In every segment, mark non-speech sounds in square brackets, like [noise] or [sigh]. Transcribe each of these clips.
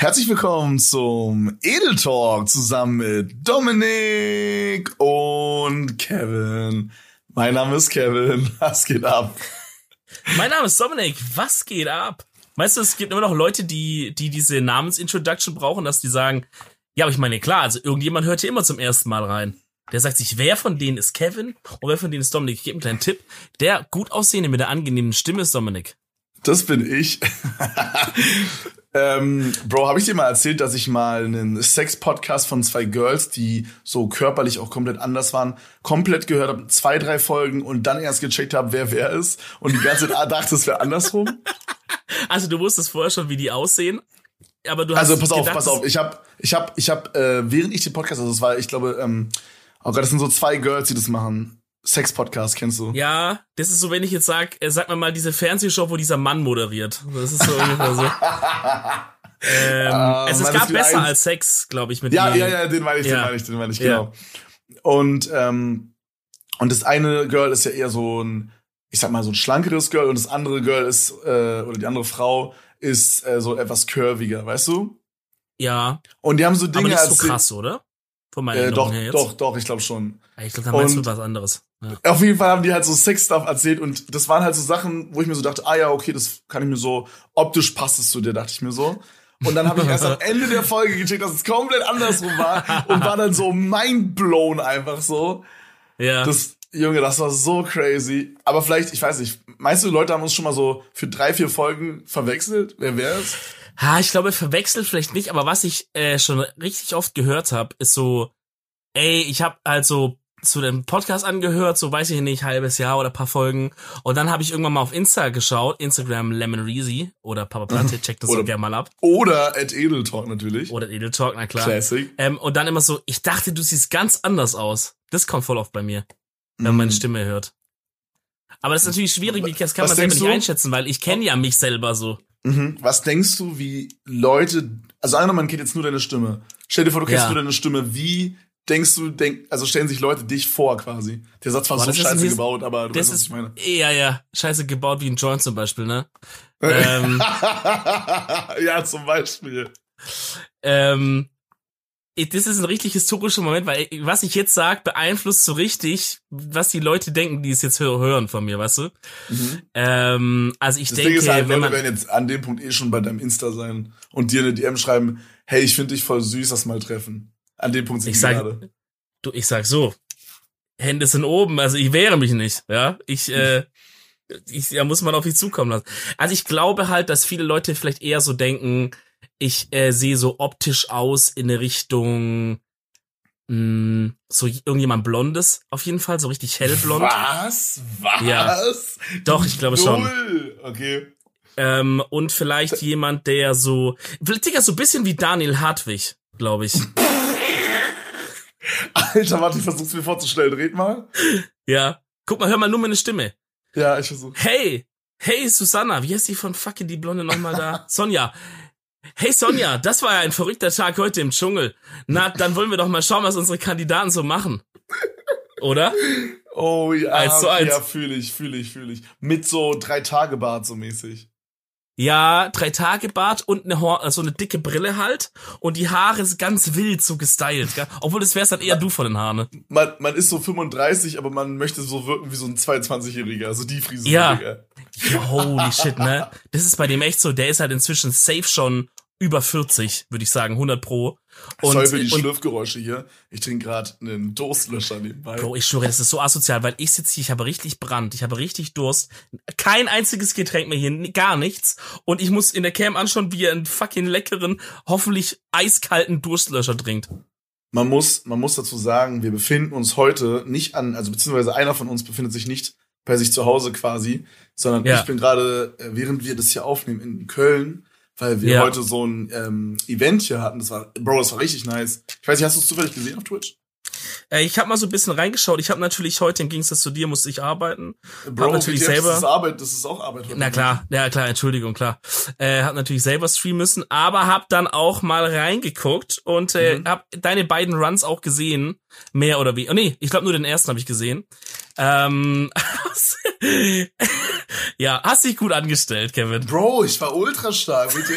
Herzlich willkommen zum Edel Talk zusammen mit Dominik und Kevin. Mein Name ist Kevin. [laughs] Was geht ab? Mein Name ist Dominik. Was geht ab? Weißt du, es gibt immer noch Leute, die, die diese Namensintroduction brauchen, dass die sagen, ja, aber ich meine, klar, also irgendjemand hört hier immer zum ersten Mal rein. Der sagt sich, wer von denen ist Kevin und wer von denen ist Dominik? Ich gebe einen kleinen Tipp. Der gut aussehende mit der angenehmen Stimme ist Dominik. Das bin ich. Ähm, Bro, habe ich dir mal erzählt, dass ich mal einen Sex-Podcast von zwei Girls, die so körperlich auch komplett anders waren, komplett gehört habe, zwei, drei Folgen und dann erst gecheckt habe, wer wer ist und die ganze Zeit [laughs] dachte, es wäre andersrum? Also du wusstest vorher schon, wie die aussehen, aber du hast Also pass auf, gedacht, pass auf. Ich habe, ich habe, ich habe, äh, während ich den Podcast, also das war, ich glaube, ähm, oh Gott, das sind so zwei Girls, die das machen. Sex-Podcast, kennst du? Ja, das ist so, wenn ich jetzt sag, äh, sag mir mal diese Fernsehshow, wo dieser Mann moderiert. Das ist so ungefähr so. [laughs] ähm, also es gab besser ein... als Sex, glaube ich, mit Ja, ja, ja, den meine ich, ja. den meine ich, den meine ich, genau. Ja. Und, ähm, und das eine Girl ist ja eher so ein, ich sag mal, so ein schlankeres Girl und das andere Girl ist, äh, oder die andere Frau ist äh, so etwas curviger, weißt du? Ja. Und die haben so Dinge Aber nicht so krass, oder? Von meiner äh, doch, her jetzt. doch, doch, ich glaube schon. Ich glaube, da meinst und du was anderes. Ja. Auf jeden Fall haben die halt so Sex-Stuff erzählt und das waren halt so Sachen, wo ich mir so dachte, ah ja, okay, das kann ich mir so, optisch passt es zu dir, dachte ich mir so. Und dann habe ich erst am [laughs] Ende der Folge gecheckt, dass es komplett andersrum war und war dann so mindblown einfach so. Ja. Das, Junge, das war so crazy. Aber vielleicht, ich weiß nicht, meinst du, Leute haben uns schon mal so für drei, vier Folgen verwechselt? Wer wäre es? Ha, ich glaube, verwechselt vielleicht nicht, aber was ich äh, schon richtig oft gehört habe, ist so, ey, ich habe also zu dem Podcast angehört, so weiß ich nicht, halbes Jahr oder paar Folgen. Und dann habe ich irgendwann mal auf Insta geschaut, Instagram Lemon Reezy oder Papa Platte, [laughs] checkt das oder, so gerne mal ab. Oder at Edeltalk natürlich. Oder at Edeltalk, na klar. Classic. Ähm, und dann immer so, ich dachte, du siehst ganz anders aus. Das kommt voll oft bei mir, wenn man meine mhm. Stimme hört. Aber das ist natürlich schwierig, das kann Was man selber nicht einschätzen, weil ich kenne ja mich selber so. Mhm. Was denkst du, wie Leute, also angenommen, man kennt jetzt nur deine Stimme. Stell dir vor, du kennst ja. nur deine Stimme. Wie denkst du, denk, also stellen sich Leute dich vor quasi. Der Satz war Boah, so scheiße ist, gebaut, aber du weißt, was ich meine. Ja, ja, scheiße gebaut wie ein Joint zum Beispiel, ne? [laughs] ähm, ja, zum Beispiel. Ähm, das ist ein richtig historischer Moment, weil was ich jetzt sag, beeinflusst so richtig, was die Leute denken, die es jetzt hören von mir, weißt du? Mhm. Ähm, also ich das denke, Ding ist halt, wenn Leute werden jetzt an dem Punkt eh schon bei deinem Insta sein und dir eine DM schreiben, hey, ich finde dich voll süß, das mal treffen. An dem Punkt sind ich sag, gerade. Du, ich sag so, Hände sind oben, also ich wehre mich nicht, ja. Ich, äh, ich, ja, muss man auf mich zukommen lassen. Also ich glaube halt, dass viele Leute vielleicht eher so denken, ich äh, sehe so optisch aus in eine Richtung mh, mm, so irgendjemand Blondes, auf jeden Fall, so richtig hellblond. Was? Was? Ja. Doch, ich glaube schon. Okay. Ähm, und vielleicht jemand, der so, vielleicht Digga, so bisschen wie Daniel Hartwig, glaube ich. [laughs] Alter, warte, ich versuch's mir vorzustellen. Red mal. Ja. Guck mal, hör mal nur meine Stimme. Ja, ich versuch. Hey, hey Susanna, wie heißt die von fucking die Blonde nochmal da? [laughs] Sonja. Hey Sonja, das war ja ein verrückter Tag heute im Dschungel. Na, dann wollen wir doch mal schauen, was unsere Kandidaten so machen. Oder? Oh ja, eins zu eins. ja, fühle ich, fühle ich, fühle ich. Mit so drei Tage Bart so mäßig. Ja, drei Tage Bart und eine so also eine dicke Brille halt und die Haare ist ganz wild so gestylt, gell? obwohl das wär's dann eher du von den Haaren. Ne? Man, man ist so 35, aber man möchte so wirken wie so ein 22-Jähriger, also die Frisur. Ja. Holy shit, ne? Das ist bei dem echt so, der ist halt inzwischen safe schon über 40, würde ich sagen, 100 pro. Und, Sorry für die und, Schlürfgeräusche hier. Ich trinke gerade einen Durstlöscher nebenbei. Bro, ich schwöre, das ist so asozial, weil ich sitze hier, ich habe richtig Brand, ich habe richtig Durst. Kein einziges Getränk mehr hier, gar nichts. Und ich muss in der Cam anschauen, wie er einen fucking leckeren, hoffentlich eiskalten Durstlöscher trinkt. Man muss, man muss dazu sagen, wir befinden uns heute nicht an, also beziehungsweise einer von uns befindet sich nicht bei sich zu Hause quasi, sondern ja. ich bin gerade, äh, während wir das hier aufnehmen, in Köln weil wir ja. heute so ein ähm, Event hier hatten. Das war, Bro, das war richtig nice. Ich weiß nicht, hast du es zufällig gesehen auf Twitch? Äh, ich habe mal so ein bisschen reingeschaut. Ich habe natürlich heute im Gegensatz zu dir musste ich arbeiten. Bro, hab natürlich selber. Das ist Arbeit, das ist auch Arbeit. Heute Na klar, ja klar, Entschuldigung, klar. Äh, hab natürlich selber streamen müssen, aber hab dann auch mal reingeguckt und äh, mhm. hab deine beiden Runs auch gesehen, mehr oder wie. Oh nee, ich glaube nur den ersten habe ich gesehen. Ähm, [laughs] [laughs] ja, hast dich gut angestellt, Kevin. Bro, ich war ultra stark, bitte.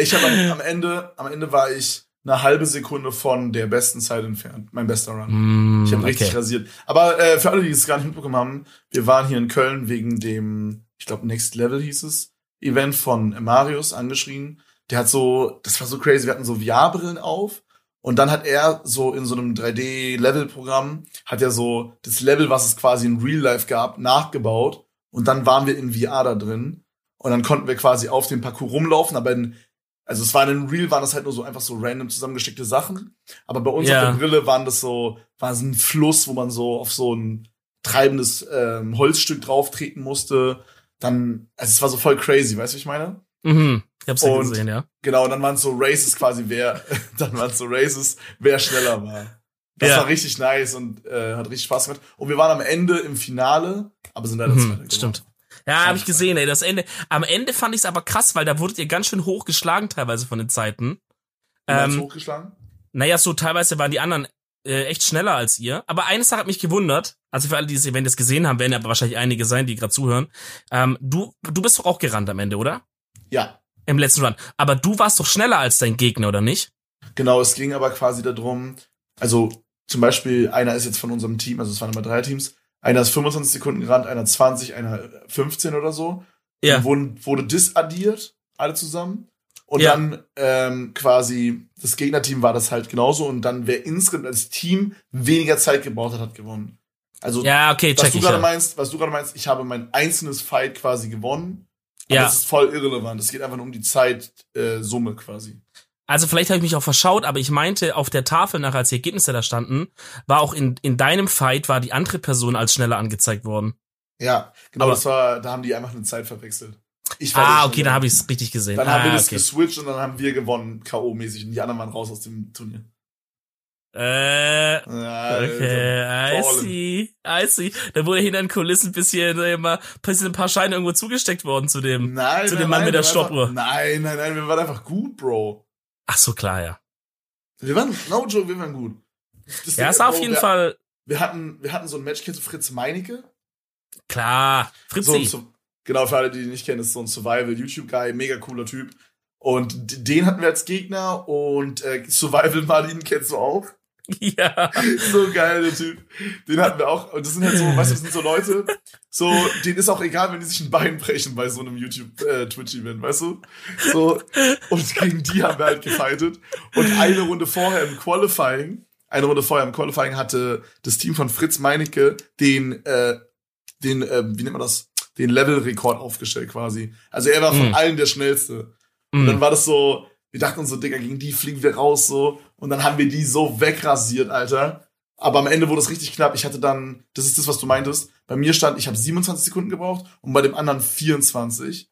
Ich habe am, Ende, am Ende war ich eine halbe Sekunde von der besten Zeit entfernt. Mein bester Run. Mm, ich habe richtig okay. rasiert. Aber äh, für alle, die es gar nicht mitbekommen haben, wir waren hier in Köln wegen dem, ich glaube, Next Level hieß es, Event von Marius angeschrien. Der hat so, das war so crazy, wir hatten so VR-Brillen auf und dann hat er so in so einem 3D-Level-Programm, hat er so das Level, was es quasi in Real Life gab, nachgebaut und dann waren wir in VR da drin und dann konnten wir quasi auf dem Parcours rumlaufen, aber in also es war in Real, waren das halt nur so einfach so random zusammengesteckte Sachen. Aber bei uns ja. auf der Brille waren das so, war so ein Fluss, wo man so auf so ein treibendes ähm, Holzstück drauf treten musste. Dann, also es war so voll crazy, weißt du, ich meine? Mhm. Ich hab's ja gesehen, ja. Genau, und dann waren es so Races quasi, wer, [laughs] dann waren es so Races, wer schneller war. Das ja. war richtig nice und äh, hat richtig Spaß gemacht. Und wir waren am Ende im Finale, aber sind leider mhm, Zweiter Stimmt. Ja, habe ich gesehen, ey. Das Ende. Am Ende fand ich es aber krass, weil da wurdet ihr ganz schön hochgeschlagen teilweise von den Zeiten. Ähm, hochgeschlagen? Naja, so teilweise waren die anderen äh, echt schneller als ihr. Aber eine Sache hat mich gewundert. Also für alle, die das Event jetzt gesehen haben, werden ja aber wahrscheinlich einige sein, die gerade zuhören. Ähm, du, du bist doch auch gerannt am Ende, oder? Ja. Im letzten Run. Aber du warst doch schneller als dein Gegner, oder nicht? Genau, es ging aber quasi darum, also zum Beispiel einer ist jetzt von unserem Team, also es waren immer drei Teams, einer ist 25 Sekunden gerannt, einer 20, einer 15 oder so. Ja. Wurden, wurde disaddiert, alle zusammen. Und ja. dann ähm, quasi das Gegnerteam war das halt genauso. Und dann, wer insgesamt als Team weniger Zeit gebraucht hat, hat gewonnen. Also, ja, okay, was du gerade ja. meinst, was du gerade meinst, ich habe mein einzelnes Fight quasi gewonnen. Ja. das ist voll irrelevant. Es geht einfach nur um die Zeitsumme äh, quasi. Also vielleicht habe ich mich auch verschaut, aber ich meinte, auf der Tafel nachher, als die Ergebnisse da standen, war auch in, in deinem Fight, war die andere Person als schneller angezeigt worden. Ja, genau, aber das war, da haben die einfach eine Zeit verwechselt. Ich war ah, okay, da habe ich es richtig gesehen. Dann ah, haben wir das okay. geswitcht und dann haben wir gewonnen, K.O.-mäßig, und die anderen waren raus aus dem Turnier. Äh, okay, I see, I see. Da wurde hinter den Kulissen ein bisschen, immer, ein paar Scheine irgendwo zugesteckt worden zu dem, nein, zu dem nein, Mann nein, mit der Stoppuhr. Nein, nein, nein, wir waren einfach gut, Bro. Ach so, klar, ja. Wir waren, no joke, wir waren gut. Das ja, ist auf jeden wir, Fall. Wir hatten, wir hatten so ein Match, kennst du Fritz Meinecke? Klar, Fritzi. So, genau, für alle, die ihn nicht kennen, ist so ein Survival-YouTube-Guy, mega cooler Typ. Und den hatten wir als Gegner und äh, Survival Marlin kennst du auch. [laughs] Ja. So geil, der Typ. Den hatten wir auch. Und das sind halt so, weißt du, das sind so Leute, so, denen ist auch egal, wenn die sich ein Bein brechen bei so einem YouTube-Twitch-Event, äh, weißt du? So, und gegen die haben wir halt gefightet. Und eine Runde vorher im Qualifying, eine Runde vorher im Qualifying hatte das Team von Fritz Meinecke den, äh, den, äh, wie nennt man das? Den Level-Rekord aufgestellt quasi. Also er war von mm. allen der schnellste. Und mm. dann war das so, wir dachten uns so, Digga, gegen die fliegen wir raus so. Und dann haben wir die so wegrasiert, Alter. Aber am Ende wurde es richtig knapp. Ich hatte dann, das ist das, was du meintest. Bei mir stand, ich habe 27 Sekunden gebraucht und bei dem anderen 24.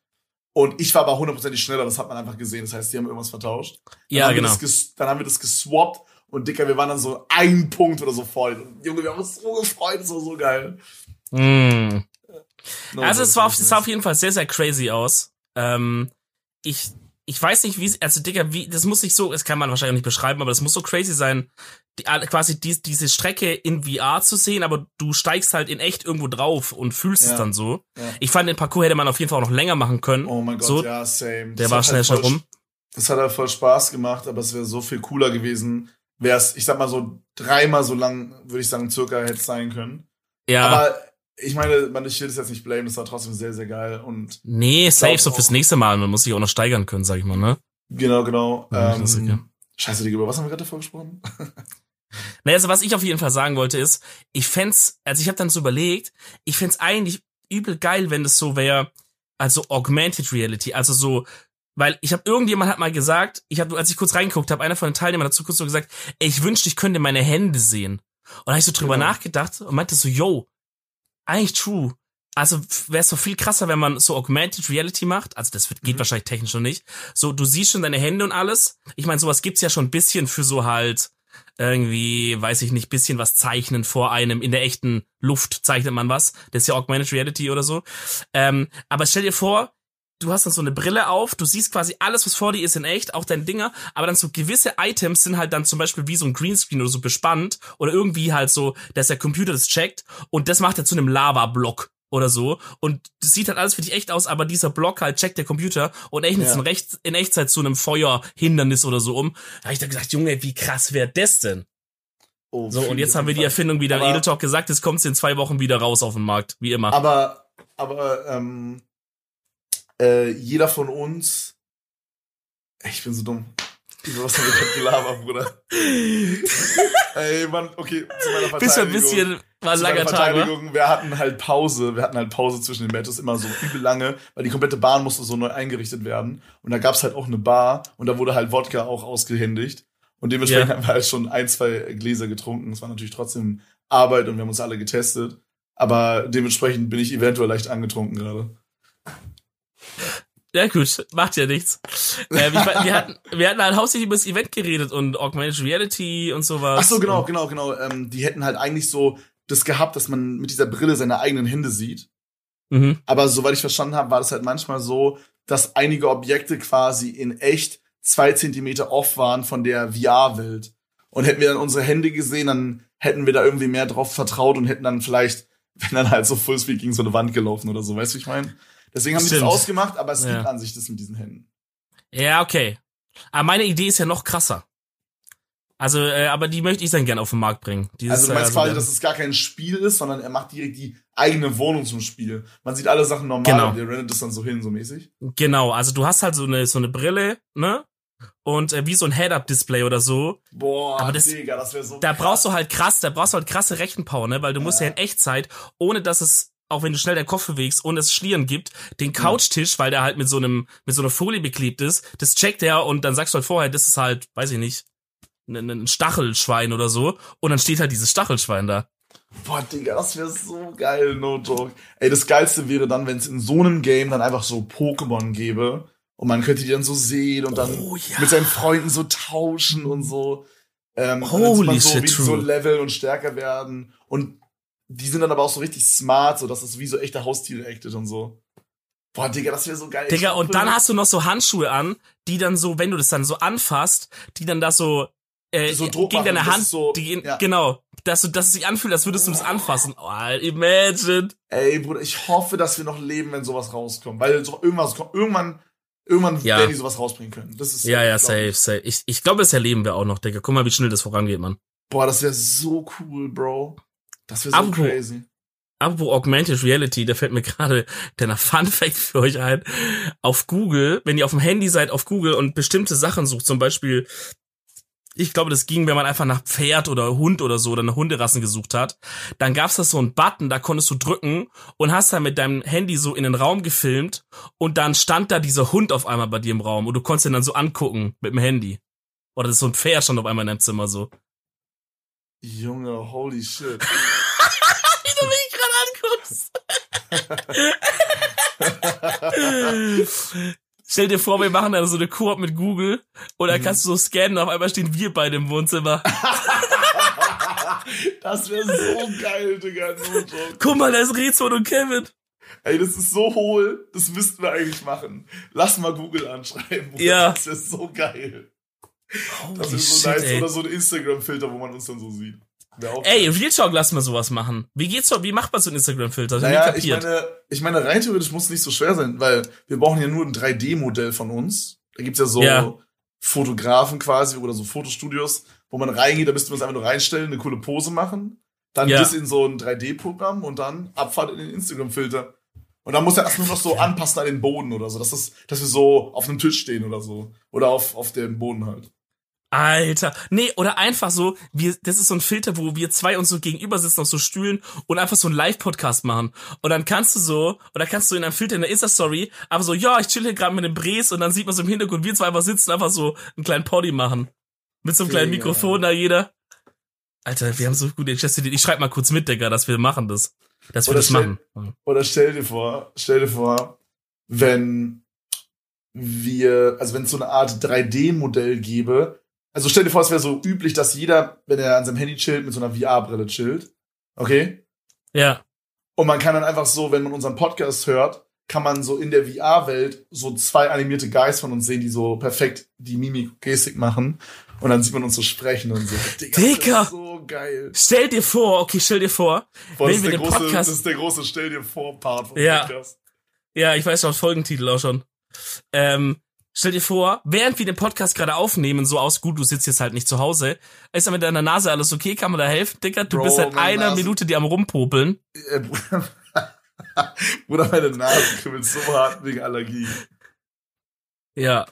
Und ich war aber hundertprozentig schneller, das hat man einfach gesehen. Das heißt, die haben irgendwas vertauscht. Dann ja, genau. dann haben wir das geswappt und Dicker, wir waren dann so ein Punkt oder so voll. Und, Junge, wir haben uns so gefreut, das war so geil. Mm. No, also es war auf, es sah auf jeden Fall sehr, sehr crazy aus. Ähm, ich ich weiß nicht, wie, also Digga, wie, das muss nicht so, das kann man wahrscheinlich nicht beschreiben, aber das muss so crazy sein, die, quasi die, diese Strecke in VR zu sehen, aber du steigst halt in echt irgendwo drauf und fühlst ja. es dann so. Ja. Ich fand, den Parcours hätte man auf jeden Fall auch noch länger machen können. Oh mein Gott, so, ja, same. Der das war schnell, halt schnell rum. Das hat halt voll Spaß gemacht, aber es wäre so viel cooler gewesen, wäre es, ich sag mal so dreimal so lang, würde ich sagen, circa hätte es sein können. Ja. Aber ich meine, man, ich will das jetzt nicht blamen, das war trotzdem sehr, sehr geil und. Nee, safe so fürs nächste Mal. Man muss sich auch noch steigern können, sag ich mal, ne? Genau, genau. Ja, ähm, scheiße, Digga, über was haben wir gerade davor gesprochen? [laughs] naja, also was ich auf jeden Fall sagen wollte ist, ich fänd's, also ich habe dann so überlegt, ich fänd's eigentlich übel geil, wenn das so wäre, also Augmented Reality, also so, weil ich habe irgendjemand hat mal gesagt, ich habe, als ich kurz reingeguckt habe, einer von den Teilnehmern dazu kurz so gesagt, ey, ich wünschte, ich könnte meine Hände sehen. Und da hab ich so drüber genau. nachgedacht und meinte so, yo, eigentlich true. Also wäre es doch viel krasser, wenn man so Augmented Reality macht. Also das wird, geht mhm. wahrscheinlich technisch schon nicht. So, du siehst schon deine Hände und alles. Ich meine, sowas gibt's ja schon ein bisschen für so halt irgendwie, weiß ich nicht, bisschen was zeichnen vor einem. In der echten Luft zeichnet man was. Das ist ja Augmented Reality oder so. Ähm, aber stell dir vor, du hast dann so eine Brille auf, du siehst quasi alles, was vor dir ist in echt, auch deine Dinger, aber dann so gewisse Items sind halt dann zum Beispiel wie so ein Greenscreen oder so bespannt oder irgendwie halt so, dass der Computer das checkt und das macht er zu einem Lava-Block oder so und das sieht halt alles für dich echt aus, aber dieser Block halt checkt der Computer und rechnet Ja. in, Recht, in Echtzeit zu einem Feuerhindernis oder so um. Da habe ich dann gesagt, Junge, wie krass wäre das denn? Oh, So, und jetzt haben wir die. Erfindung wieder Aber- Edel Talk gesagt, jetzt kommt sie in zwei Wochen wieder raus auf den Markt, wie immer. Aber, aber ähm, äh, jeder von uns. Ich bin so dumm. Was wir gerade gelabert, Bruder? [laughs] Ey, Mann, okay, zu meiner Verteidigung. Bist ein bisschen, war ein langer Tag? Verteidigung, wir hatten halt Pause, wir hatten halt Pause zwischen den Matches immer so übel lange, weil die komplette Bahn musste so neu eingerichtet werden. Und da gab's halt auch eine Bar und da wurde halt Wodka auch ausgehändigt. Und dementsprechend Ja. haben wir halt schon ein, zwei Gläser getrunken. Es war natürlich trotzdem Arbeit und wir haben uns alle getestet. Aber dementsprechend bin ich eventuell leicht angetrunken gerade. Ja gut, macht ja nichts. Äh, ich, wir, hatten, wir hatten halt hauptsächlich über das Event geredet und Augmented Reality und sowas. Ach so, genau, genau, genau. Ähm, die hätten halt eigentlich so das gehabt, dass man mit dieser Brille seine eigenen Hände sieht. Mhm. Aber soweit ich verstanden habe, war das halt manchmal so, dass einige Objekte quasi in echt zwei Zentimeter off waren von der VR-Welt. Und hätten wir dann unsere Hände gesehen, dann hätten wir da irgendwie mehr drauf vertraut und hätten dann vielleicht, [laughs] wenn dann halt so Fullspeed gegen so eine Wand gelaufen oder so, weißt du, wie ich meine? Deswegen haben die das Stimmt. ausgemacht, aber es Ja. gibt an sich das mit diesen Händen. Ja, okay. Aber meine Idee ist ja noch krasser. Also, äh, aber die möchte ich dann gerne auf den Markt bringen. Dieses, Also du meinst äh, quasi, dass es gar kein Spiel ist, sondern er macht direkt die eigene Wohnung zum Spiel. Man sieht alle Sachen normal Genau. und der rennt das dann so hin, so mäßig. Genau, also du hast halt so eine, so eine Brille, ne? Und äh, wie so ein Head-Up-Display oder so. Boah, Aber das- Digga, das wäre so Da krass. brauchst du halt krass, da brauchst du halt krasse Rechenpower, ne? Weil du musst ja in Echtzeit, ohne dass es, auch wenn du schnell deinen Kopf bewegst, dass es Schlieren gibt, den Couchtisch, weil der halt mit so einem, mit so einer Folie beklebt ist, das checkt er und dann sagst du halt vorher, das ist halt, weiß ich nicht, ein, ein Stachelschwein oder so. Und dann steht halt dieses Stachelschwein da. Boah, Digga, das wäre so geil, no joke. Ey, das Geilste wäre dann, wenn es in so einem Game dann einfach so Pokémon gäbe und man könnte die dann so sehen und dann Oh, ja. mit seinen Freunden so tauschen und so. Ähm, und dann Holy man so, shit, wie so leveln und stärker werden. Und die sind dann aber auch so richtig smart, so dass es wie so echte Haustiere actet und so. Boah, Digga, das wäre so geil. Digga, und dann hast du noch so Handschuhe an, die dann so, wenn du das dann so anfasst, die dann da so, äh, So Druck gegen machen, deine Hand, so- die, gehen- ja. genau, dass du, dass es sich anfühlt, als würdest du das anfassen. Oh, imagine. Ey, Bruder, ich hoffe, dass wir noch leben, wenn sowas rauskommt. Weil so irgendwas kommt, irgendwann, irgendwann Ja. werden die sowas rausbringen können. Das ist Ja, ja, safe, safe. Ich, ich glaube, das erleben wir auch noch, Digga. Guck mal, wie schnell das vorangeht, Mann. Boah, das wäre so cool, Bro. Das wäre so Apropos- crazy. Apropos Augmented Reality, da fällt mir gerade der Fun Fact für euch ein. Auf Google, wenn ihr auf dem Handy seid, auf Google und bestimmte Sachen sucht, zum Beispiel, ich glaube, das ging, wenn man einfach nach Pferd oder Hund oder so oder eine Hunderassen gesucht hat, dann gab's da so einen Button, da konntest du drücken und hast dann mit deinem Handy so in den Raum gefilmt und dann stand da dieser Hund auf einmal bei dir im Raum und du konntest ihn dann so angucken mit dem Handy. Oder das ist so ein Pferd stand auf einmal in deinem Zimmer so. Junge, holy shit. [laughs] Wie du mich gerade anguckst. Stell dir vor, wir machen dann so eine Koop mit Google und dann kannst du so scannen auf einmal stehen wir beide im Wohnzimmer. [laughs] das wäre so geil, Digga. Guck mal, da ist Rezon und Kevin. Ey, das ist so hohl. Das müssten wir eigentlich machen. Lass mal Google anschreiben. Bruder. Ja. Das wäre so geil. Das Holy ist so shit, nice. ey. Oder so ein Instagram-Filter, wo man uns dann so sieht. Ey. Real Talk, lass mal sowas machen. Wie geht's doch? Wie macht man so einen Instagram-Filter? Naja, ich meine, ich meine, rein theoretisch muss es nicht so schwer sein, weil wir brauchen ja nur ein 3D-Modell von uns. Da gibt's ja so Ja. Fotografen quasi oder so Fotostudios, wo man reingeht, da müsste man es einfach nur reinstellen, eine coole Pose machen, dann Ja. das in so ein 3D-Programm und dann Abfahrt in den Instagram-Filter. Und dann muss er erst nur noch so anpassen an den Boden oder so, dass, das, dass wir so auf einem Tisch stehen oder so. Oder auf, auf dem Boden halt. Alter. Nee, oder einfach so, wir, das ist so ein Filter, wo wir zwei uns so gegenüber sitzen auf so Stühlen und einfach so einen Live-Podcast machen. Und dann kannst du so, oder kannst du in einem Filter in der Insta-Story, aber so, ja, ich chill hier gerade mit dem Bres und dann sieht man so im Hintergrund, wir zwei einfach sitzen, einfach so einen kleinen Poddy machen. Mit so einem kleinen. Mikrofon da jeder. Alter, wir haben so gute Chesty. Ich schreib mal kurz mit, Digga, dass wir machen das. Das stell- machen. Oder stell dir vor, stell dir vor, wenn wir, also wenn es so eine Art 3D-Modell gäbe, also stell dir vor, es wäre so üblich, dass jeder, wenn er an seinem Handy chillt, mit so einer VR-Brille chillt. Okay? Ja. Und man kann dann einfach so, wenn man unseren Podcast hört, kann man so in der VR-Welt so zwei animierte Guys von uns sehen, die so perfekt die Mimik-Gestik machen. Und dann sieht man uns so sprechen und so. Digga! So geil. Stell dir vor, okay, stell dir vor, Boah, das, wenn ist wir der den große, Podcast. das ist der große Stell dir vor Part vom Ja. Podcast. Ja, ich weiß schon, Folgentitel auch schon. Ähm, stell dir vor, während wir den Podcast gerade aufnehmen, so aus, gut, du sitzt jetzt halt nicht zu Hause, ist da mit deiner Nase alles okay? Kann man da helfen, Dicker? Du Bro, bist seit einer Nase- Minute die am rumpopeln. Äh, Bruder, [laughs] Bruder, meine Nase kribbelt so hart wegen Allergie. Ja.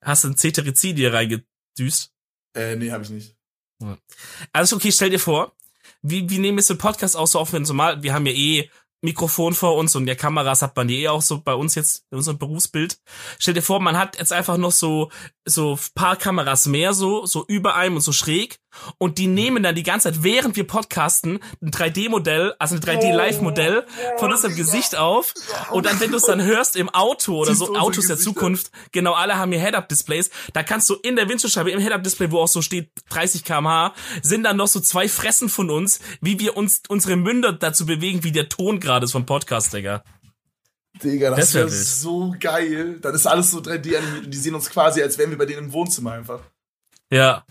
Hast du ein Cetirizid dir reingedüst? Äh, nee, hab ich nicht. Also okay, stell dir vor, wie, wie nehmen wir so einen Podcast auch so auf, wenn so mal, wir haben ja eh Mikrofon vor uns und der Kameras hat man die eh auch so bei uns jetzt in unserem Berufsbild. Stell dir vor, man hat jetzt einfach noch so so paar Kameras mehr so so über einem und so schräg und die nehmen dann die ganze Zeit während wir podcasten ein 3D-Modell, also ein 3D Live-Modell von unserem Gesicht auf und dann wenn du es dann [laughs] hörst im Auto oder so Autos der? Zukunft, genau alle haben hier Head-Up-Displays, da kannst du in der Windschutzscheibe im Head-Up-Display, wo auch so steht 30 km/h, sind dann noch so zwei Fressen von uns, wie wir uns unsere Münder dazu bewegen, wie der Ton gerade ist vom Podcast, Digga. Digga, das, Das wär wäre so geil. Dann ist alles so 3D animiert und die sehen uns quasi, als wären wir bei denen im Wohnzimmer einfach. Ja.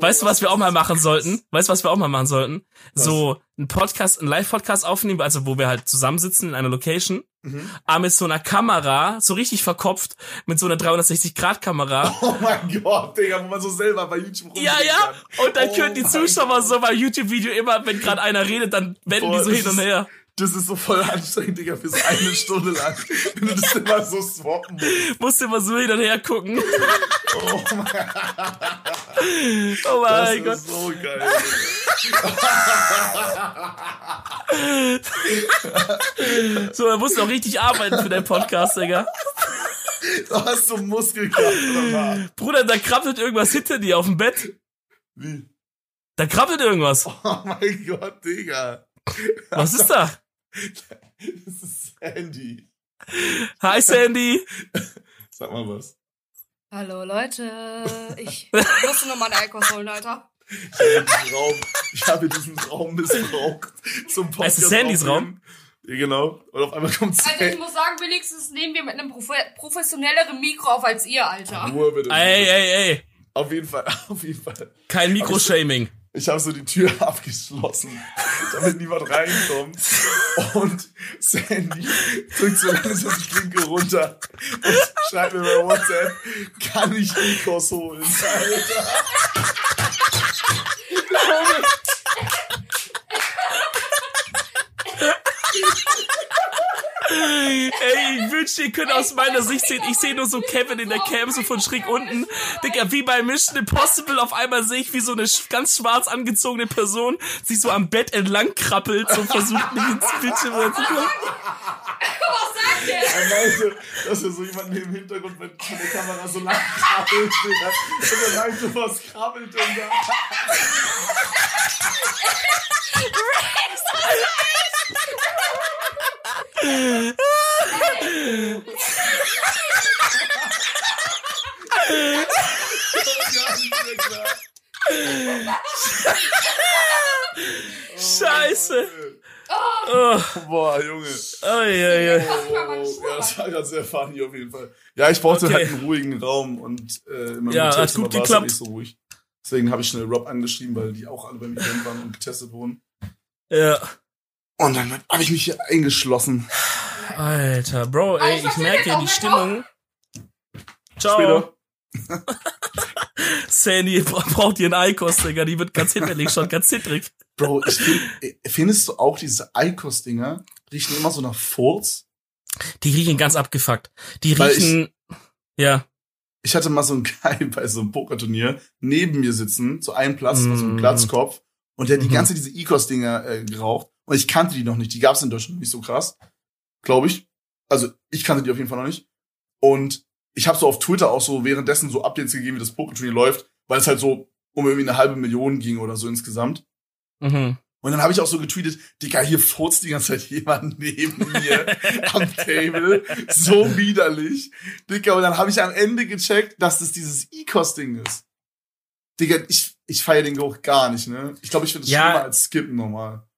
Weißt du, was wir auch mal machen sollten? Weißt du, was wir auch mal machen sollten? So ein Podcast, ein Live-Podcast aufnehmen, also wo wir halt zusammensitzen in einer Location, Mhm. aber mit so einer Kamera, so richtig verkopft, mit so einer 360-Grad-Kamera. [laughs] Oh mein Gott, Digga, wo man so selber bei YouTube Ja, ja. kann. Und dann Oh können die Zuschauer Gott. so beim YouTube-Video immer, wenn gerade einer redet, dann wenden Boah, die so hin und ist- her. Das ist so voll anstrengend, Digga, für so eine Stunde lang. Wenn du das immer so swappen musst. Musst immer so hin und her gucken. Oh mein, Oh das mein Gott. ist so geil. So, er muss noch richtig arbeiten für deinen Podcast, Digga. Da hast du Muskelkraft oder was? Bruder, da krabbelt irgendwas hinter dir auf dem Bett. Wie? Da krabbelt irgendwas. Oh mein Gott, Digga. Was ist da? Das ist Sandy. Hi, Sandy. Sag mal was. Hallo Leute, ich [laughs] musste nur mal einen Eikos holen, Alter. Ich habe diesen Raum, ich habe diesen Raum missbraucht zum Podcast. Es ist Sandys. Ja, genau. Und auf einmal kommt Also ich Sandy. muss sagen, wenigstens nehmen wir mit einem profe professionelleren Mikro auf als ihr, Alter. Ruhe bitte. Ey, ey, ey. Auf jeden Fall, [laughs] auf jeden Fall. Kein Mikroshaming. Ich habe so die Tür [laughs] abgeschlossen, damit niemand reinkommt. Und Sandy drückt so langsam die Klinke runter und schreibt mir bei WhatsApp, kann ich Nikos holen? [laughs] Alter. Ey, ich wünschte, ihr könnt aus meiner Sicht sehen. Ich sehe nur so Kevin in der Cam, so von schräg unten. Digga, wie bei Mission Impossible. Auf einmal sehe ich, wie so eine ganz schwarz angezogene Person sich so am Bett entlang krabbelt, so versucht, mich ins Bildschirm reinzukommen. Was sagt der? Er meinte, dass er so jemanden im Hintergrund mit von der Kamera so lang krabbelt. Und er meinte, was krabbelt denn da? Mehr klar. Scheiße. Oh, Boah, Junge. Pass mal meine Oh, ja, das war gerade sehr funny auf jeden Fall. Ja, ich brauchte Okay. halt einen ruhigen Raum und äh, in meinem Ja, hat gut war es geklappt. halt nicht so ruhig. Deswegen habe ich schnell Rob angeschrieben, weil die auch alle beim Event waren und getestet wurden. Ja. Und dann habe ich mich hier eingeschlossen. Alter, Bro, ey, ich merke die Stimmung. Ciao. Später. [laughs] Sandy bra- braucht ihren Eikos, Digga. Die wird ganz hinterlegt, schon ganz zittrig. Bro, ich find, findest du auch diese Eikos-Dinger riechen immer so nach Furz? Die riechen ganz abgefuckt. Die Weil riechen, ja. Ich hatte mal so einen [laughs] Guy bei so einem Pokerturnier neben mir sitzen, zu einem Platz, Mm. also ein Glatzkopf, und der hat die Mhm. ganze diese Ecos-Dinger äh, geraucht. Und ich kannte die noch nicht. Die gab es in Deutschland nicht so krass. Glaube ich. Also ich kannte die auf jeden Fall noch nicht. Und ich habe so auf Twitter auch so währenddessen so Updates gegeben, wie das Pokerturnier läuft, weil es halt so um irgendwie eine halbe Million ging oder so insgesamt. Mhm. Und dann habe ich auch so getweetet, Digga, hier furzt die ganze Zeit jemand [laughs] neben mir am Table. So widerlich. Digga, und dann habe ich am Ende gecheckt, dass das dieses E-Cost-Ding ist. Digga, ich, ich feiere den Geruch gar nicht, ne? Ich glaube, ich finde es Ja. schlimmer als Skippen normal.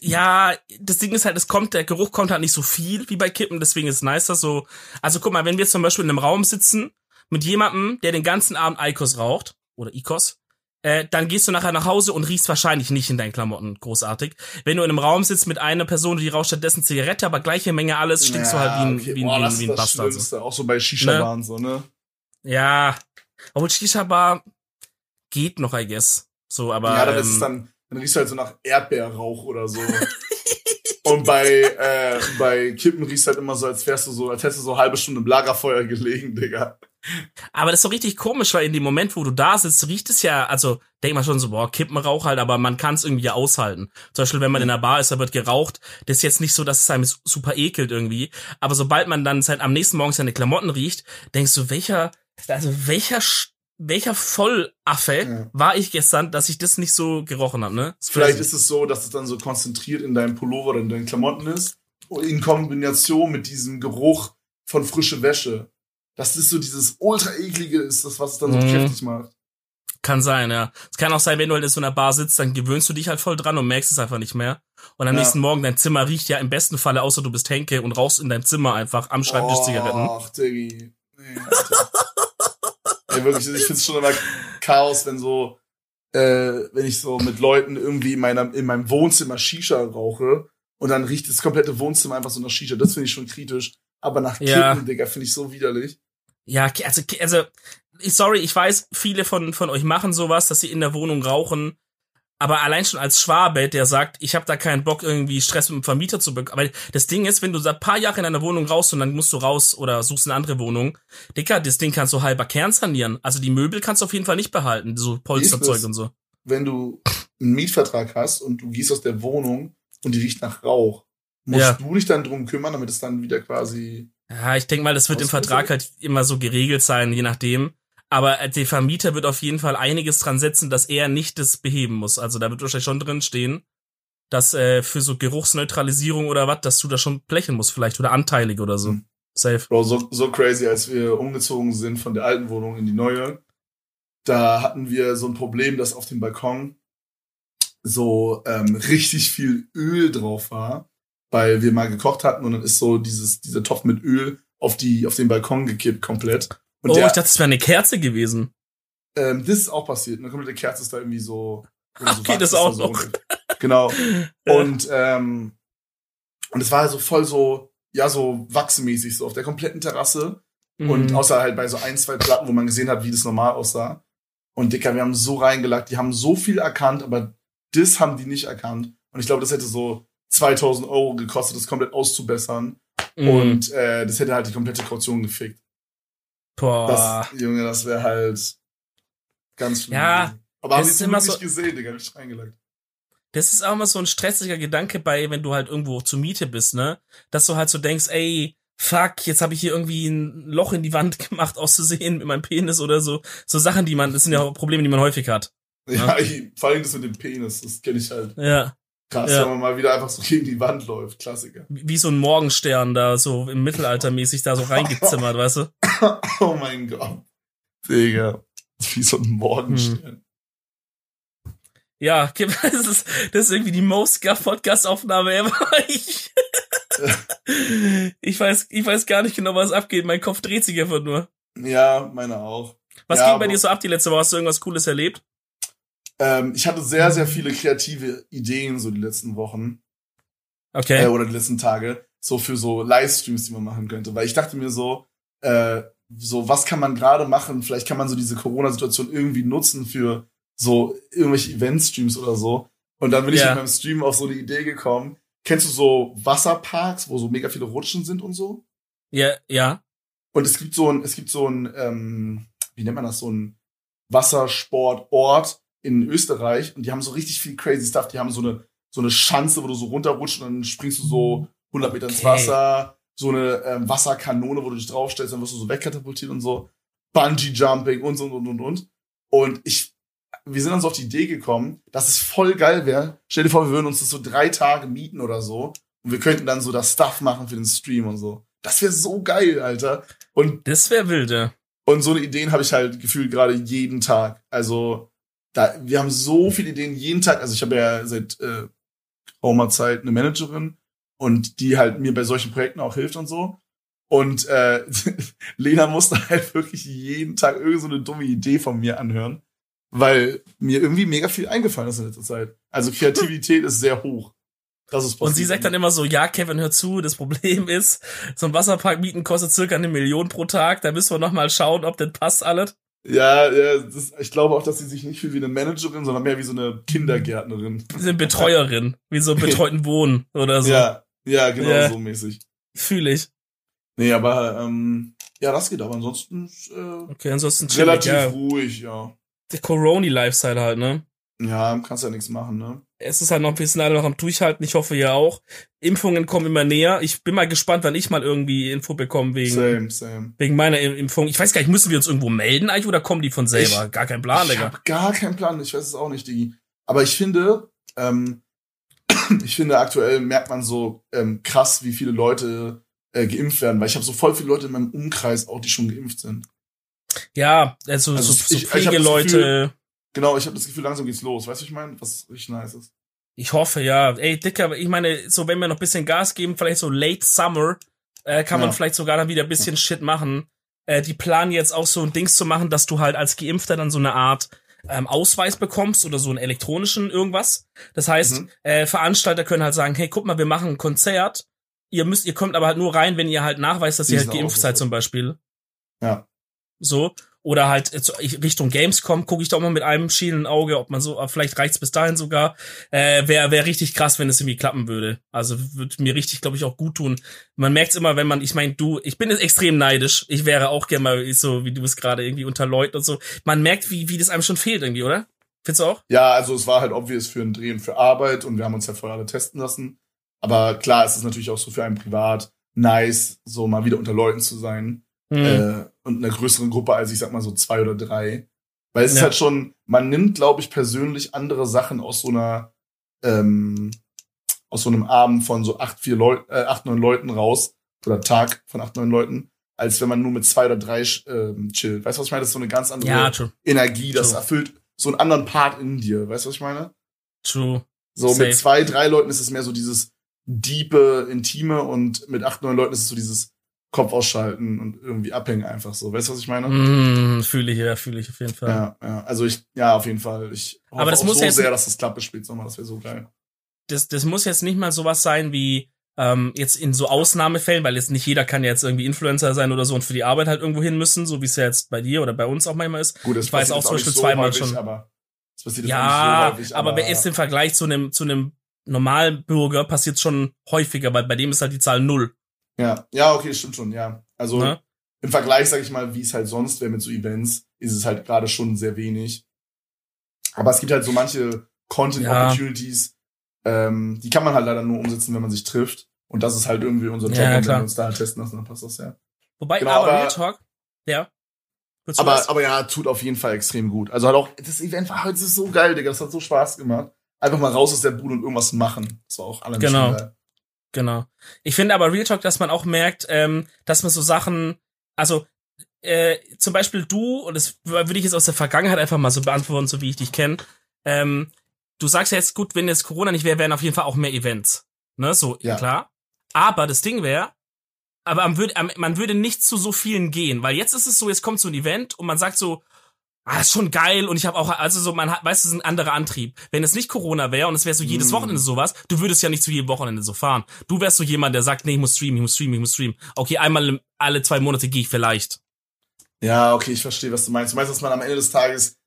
Ja, das Ding ist halt, es kommt, der Geruch kommt halt nicht so viel wie bei Kippen, deswegen ist es nicer so. Also guck mal, wenn wir zum Beispiel in einem Raum sitzen mit jemandem, der den ganzen Abend Eikos raucht, oder Ikos, äh, dann gehst du nachher nach Hause und riechst wahrscheinlich nicht in deinen Klamotten großartig. Wenn du in einem Raum sitzt mit einer Person, die raucht stattdessen Zigarette, aber gleiche Menge alles, stinkst ja, du halt wie ein, okay. wie, Boah, wie, das wie ein Bastard. Das ist auch so bei Shisha-Baren ne? so, ne? Ja. Obwohl Shisha-Bar geht noch, I guess. So, aber. Ja, dann ähm, ist es dann, dann riechst du halt so nach Erdbeerrauch oder so. [laughs] Und bei, äh, bei Kippen riechst halt immer so, als wärst du so, als hättest du so eine halbe Stunde im Lagerfeuer gelegen, Digga. Aber das ist so richtig komisch, weil in dem Moment, wo du da sitzt, riecht es ja, also denk mal schon so, boah, Kippenrauch halt, aber man kann es irgendwie aushalten. Zum Beispiel, wenn man in der Bar ist, da wird geraucht, das ist jetzt nicht so, dass es einem super ekelt irgendwie. Aber sobald man dann seit am nächsten Morgen seine Klamotten riecht, denkst du, welcher, also welcher welcher Vollaffe ja. war ich gestern, dass ich das nicht so gerochen habe, ne? Vielleicht ist es so, dass es dann so konzentriert in deinem Pullover oder in deinen Klamotten ist. In Kombination mit diesem Geruch von frische Wäsche. Das ist so dieses ultra eklige ist das, was es dann so mhm. kräftig macht. Kann sein, ja. Es kann auch sein, wenn du halt in so einer Bar sitzt, dann gewöhnst du dich halt voll dran und merkst es einfach nicht mehr. Und am ja. nächsten Morgen, dein Zimmer riecht ja im besten Falle, außer du bist Henke und rauchst in dein Zimmer einfach am Schreibtisch oh, Zigaretten. Ach, Diggi. Nee, Ey, wirklich, ich find's schon immer Chaos, wenn so, äh, wenn ich so mit Leuten irgendwie in, meiner, in meinem Wohnzimmer Shisha rauche und dann riecht das komplette Wohnzimmer einfach so nach Shisha. Das finde ich schon kritisch. Aber nach ja. Kippen, Digga, finde ich so widerlich. Ja, also, also, sorry, ich weiß, viele von, von euch machen sowas, dass sie in der Wohnung rauchen. Aber allein schon als Schwabe, der sagt, ich habe da keinen Bock, irgendwie Stress mit dem Vermieter zu bekommen. Aber das Ding ist, wenn du seit paar Jahre in einer Wohnung raus und dann musst du raus oder suchst eine andere Wohnung, Dicker, das Ding kannst du halber Kern sanieren. Also die Möbel kannst du auf jeden Fall nicht behalten, so Polsterzeug und so. Wenn du einen Mietvertrag hast und du gehst aus der Wohnung und die riecht nach Rauch, musst ja. du dich dann drum kümmern, damit es dann wieder quasi. Ja, ich denke mal, das wird im Vertrag halt immer so geregelt sein, je nachdem. Aber der Vermieter wird auf jeden Fall einiges dran setzen, dass er nicht das beheben muss. Also da wird wahrscheinlich schon drin stehen, dass äh, für so Geruchsneutralisierung oder was, dass du da schon blechen musst vielleicht oder anteilig oder so. Mhm. Safe. Bro, so, so crazy, als wir umgezogen sind von der alten Wohnung in die neue, da hatten wir so ein Problem, dass auf dem Balkon so ähm, richtig viel Öl drauf war, weil wir mal gekocht hatten und dann ist so dieses dieser Topf mit Öl auf die auf den Balkon gekippt komplett. Und oh, der, ich dachte, es wäre eine Kerze gewesen. Ähm, das ist auch passiert. Eine komplette Kerze ist da irgendwie so. Irgendwie okay, das auch noch. So [laughs] genau. [laughs] Und ähm, und es war so voll so, ja, so wachsmäßig, so auf der kompletten Terrasse. Mhm. Und außer halt bei so ein, zwei Platten, wo man gesehen hat, wie das normal aussah. Und Dicker, wir haben so reingelagt, die haben so viel erkannt, aber das haben die nicht erkannt. Und ich glaube, das hätte so 2000 Euro gekostet, das komplett auszubessern. Mhm. Und äh, das hätte halt die komplette Kaution gefickt. Boah. Das, Junge, das wäre halt ganz schlimm. Ja. Aber haben sie immer so, nicht gesehen, Digga, nicht reingelegt. Das ist auch immer so ein stressiger Gedanke bei, wenn du halt irgendwo zur Miete bist, ne? Dass du halt so denkst, ey, fuck, jetzt habe ich hier irgendwie ein Loch in die Wand [laughs] gemacht, auszusehen mit meinem Penis oder so. So Sachen, die man, das sind ja Probleme, die man häufig hat. Ja, ne? ich, vor allem das mit dem Penis, das kenne ich halt. Ja. Krass, ja. wenn man mal wieder einfach so gegen die Wand läuft. Klassiker. Wie so ein Morgenstern da, so im Mittelalter mäßig da so [laughs] reingezimmert, weißt du? [laughs] oh mein Gott. Digga. Wie so ein Morgenstern. Hm. Ja, [laughs] das ist, das ist irgendwie die most Podcast-Aufnahme ever. [laughs] Ich, ich weiß, ich weiß gar nicht genau, was abgeht. Mein Kopf dreht sich einfach nur. Ja, meine auch. Was ja, ging bei dir so ab die letzte Woche? Hast du irgendwas Cooles erlebt? Ähm, ich hatte sehr, sehr viele kreative Ideen so die letzten Wochen. Okay. Äh, oder die letzten Tage. So für so Livestreams, die man machen könnte. Weil ich dachte mir so, äh, so was kann man gerade machen? Vielleicht kann man so diese Corona-Situation irgendwie nutzen für so irgendwelche Event-Streams oder so. Und dann bin ich yeah. in meinem Stream auf so eine Idee gekommen. Kennst du so Wasserparks, wo so mega viele Rutschen sind und so? Ja, ja. Und es gibt so ein, es gibt so ein, ähm, wie nennt man das, so ein Wassersportort, in Österreich und die haben so richtig viel crazy Stuff. Die haben so eine, so eine Schanze, wo du so runterrutscht und dann springst du so 100 Meter okay. ins Wasser. So eine ähm, Wasserkanone, wo du dich draufstellst, dann wirst du so wegkatapultiert und so. Bungee Jumping und so und und und. Und ich, wir sind dann so auf die Idee gekommen, dass es voll geil wäre. Stell dir vor, wir würden uns das so drei Tage mieten oder so. Und wir könnten dann so das Stuff machen für den Stream und so. Das wäre so geil, Alter. Und das wäre wilde. Und so eine Ideen habe ich halt gefühlt gerade jeden Tag. Also da, wir haben so viele Ideen jeden Tag. Also ich habe ja seit äh, Raumerzeit eine Managerin und die halt mir bei solchen Projekten auch hilft und so. Und äh, [laughs] Lena musste halt wirklich jeden Tag irgend so eine dumme Idee von mir anhören, weil mir irgendwie mega viel eingefallen ist in letzter Zeit. Also Kreativität ist sehr hoch. Das ist und sie sagt dann immer so, ja, Kevin, hör zu, das Problem ist, so ein Wasserpark mieten kostet circa eine Million pro Tag, da müssen wir noch mal schauen, ob das passt alles. Ja, ja das, ich glaube auch, dass sie sich nicht fühlt wie eine Managerin, sondern mehr wie so eine Kindergärtnerin. Wie eine Betreuerin, wie so [laughs] betreuten Wohnen oder so. Ja, ja, genau ja. so mäßig. Fühle ich. Nee, aber ähm, ja, das geht aber ansonsten äh, okay, ansonsten relativ ja. ruhig, ja. Der Corona-Lifestyle halt, ne? Ja, kannst ja nichts machen, ne? Es ist halt noch ein bisschen alle noch am Durchhalten. Ich hoffe ja auch. Impfungen kommen immer näher. Ich bin mal gespannt, wann ich mal irgendwie Info bekomme wegen, same, same. wegen meiner Impfung. Ich weiß gar nicht, müssen wir uns irgendwo melden eigentlich oder kommen die von selber? Ich, gar kein Plan, ich Digga. Hab gar keinen Plan. Ich weiß es auch nicht, Digi. Aber ich finde, ähm, [clears throat] ich finde aktuell merkt man so ähm, krass, wie viele Leute äh, geimpft werden, weil ich habe so voll viele Leute in meinem Umkreis auch, die schon geimpft sind. Ja, also, also so, so ich, Pflegeleute. Genau, ich habe das Gefühl, langsam geht's los. Weißt du, ich meine, was richtig nice ist. Ich hoffe, ja. Ey, Dicker, ich meine, so wenn wir noch bisschen Gas geben, vielleicht so late summer, äh, kann ja. man vielleicht sogar dann wieder ein bisschen Shit machen. Äh, die planen jetzt auch so ein Dings zu machen, dass du halt als Geimpfter dann so eine Art ähm, Ausweis bekommst oder so einen elektronischen irgendwas. Das heißt, mhm. äh, Veranstalter können halt sagen, hey, guck mal, wir machen ein Konzert. Ihr müsst, ihr kommt aber halt nur rein, wenn ihr halt nachweist, dass ihr halt geimpft seid zum Beispiel. Ja. So oder halt Richtung Gamescom gucke ich da mal mit einem schielenden Auge, ob man so, vielleicht reicht's bis dahin sogar. Äh, Wäre wär richtig krass, wenn es irgendwie klappen würde. Also würde mir richtig, glaube ich, auch gut tun. Man merkt's immer, wenn man, ich meine, du, ich bin jetzt extrem neidisch. Ich wäre auch gerne mal so, wie du es gerade irgendwie unter Leuten und so. Man merkt, wie, wie das einem schon fehlt irgendwie, oder? Findest du auch? Ja, also es war halt obvious für ein Dreh und für Arbeit und wir haben uns ja vorher alle testen lassen. Aber klar, es ist natürlich auch so für einen privat nice, so mal wieder unter Leuten zu sein. Mhm. Äh, und einer größeren Gruppe als ich sag mal so zwei oder drei. Weil es ja. ist halt schon, man nimmt, glaube ich, persönlich andere Sachen aus so einer, ähm, aus so einem Abend von so acht, vier Leuten, äh, acht, neun Leuten raus, oder Tag von acht, neun Leuten, als wenn man nur mit zwei oder drei ähm, chillt. Weißt du, was ich meine? Das ist so eine ganz andere ja, Energie, das true. erfüllt so einen anderen Part in dir. Weißt du, was ich meine? True. So Safe. mit zwei, drei Leuten ist es mehr so dieses diepe, intime und mit acht, neun Leuten ist es so dieses Kopf ausschalten und irgendwie abhängen einfach so. Weißt du, was ich meine? Mm, fühle ich, ja, fühle ich auf jeden Fall. Ja, ja. Also ich, ja, auf jeden Fall. Ich hoffe Aber das auch muss so jetzt sehr, dass das Klappe spielt, nochmal, das wäre so geil. Das, das muss jetzt nicht mal sowas sein wie ähm, jetzt in so Ausnahmefällen, weil jetzt nicht jeder kann jetzt irgendwie Influencer sein oder so und für die Arbeit halt irgendwo hin müssen, so wie es ja jetzt bei dir oder bei uns auch manchmal ist. Gut, das ich weiß auch zum Beispiel so zweimal häufig, schon. Aber das passiert ja, so häufig, aber, aber ist im Vergleich zu einem zu einem normalen Bürger passiert schon häufiger, weil bei dem ist halt die Zahl null. Ja, ja, okay, stimmt schon, ja. Also ja. im Vergleich, sag ich mal, wie es halt sonst wäre mit so Events, ist es halt gerade schon sehr wenig. Aber es gibt halt so manche Content Opportunities, ja. ähm, die kann man halt leider nur umsetzen, wenn man sich trifft. Und das ist halt irgendwie unser Job, ja, und wenn wir uns da halt testen lassen, dann passt das ja. Wobei, genau, aber, aber Talk, ja. Aber, aber ja, tut auf jeden Fall extrem gut. Also halt auch, das Event war heute so geil, Digga, das hat so Spaß gemacht. Einfach mal raus aus der Bude und irgendwas machen. Das war auch alle genau. geil. Genau. Ich finde aber Real Talk, dass man auch merkt, ähm, dass man so Sachen, also äh, zum Beispiel du, und das würde ich jetzt aus der Vergangenheit einfach mal so beantworten, so wie ich dich kenne, ähm, du sagst ja jetzt, gut, wenn jetzt Corona nicht wäre, wären auf jeden Fall auch mehr Events. Ne, so, ja. klar. Aber das Ding wäre, aber man würde, man würde nicht zu so vielen gehen, weil jetzt ist es so, jetzt kommt so ein Event und man sagt so, ah, ist schon geil und ich habe auch, also so, man hat, weißt du, es ist ein anderer Antrieb. Wenn es nicht Corona wäre und es wäre so jedes mm. Wochenende sowas, du würdest ja nicht zu jedem Wochenende so fahren. Du wärst so jemand, der sagt, nee, ich muss streamen, ich muss streamen, ich muss streamen. Okay, einmal alle zwei Monate gehe ich vielleicht. Ja, okay, ich verstehe, was du meinst. Du meinst, dass man am Ende des Tages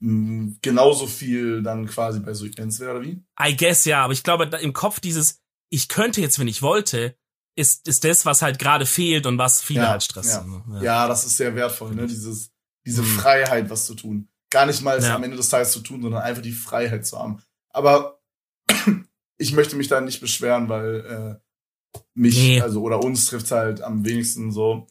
mh, mm, genauso viel dann quasi bei so Events wäre, oder wie? I guess, ja, aber ich glaube, im Kopf dieses, ich könnte jetzt, wenn ich wollte, ist, ist das, was halt gerade fehlt und was viele ja, halt stressen. Ja. ja. ja, das ist sehr wertvoll, ne? Dieses, diese mhm. Freiheit, was zu tun. Gar nicht mal es ja. am Ende des Tages zu tun, sondern einfach die Freiheit zu haben. Aber [clears throat] ich möchte mich da nicht beschweren, weil äh, mich, nee. also oder uns trifft halt am wenigsten so.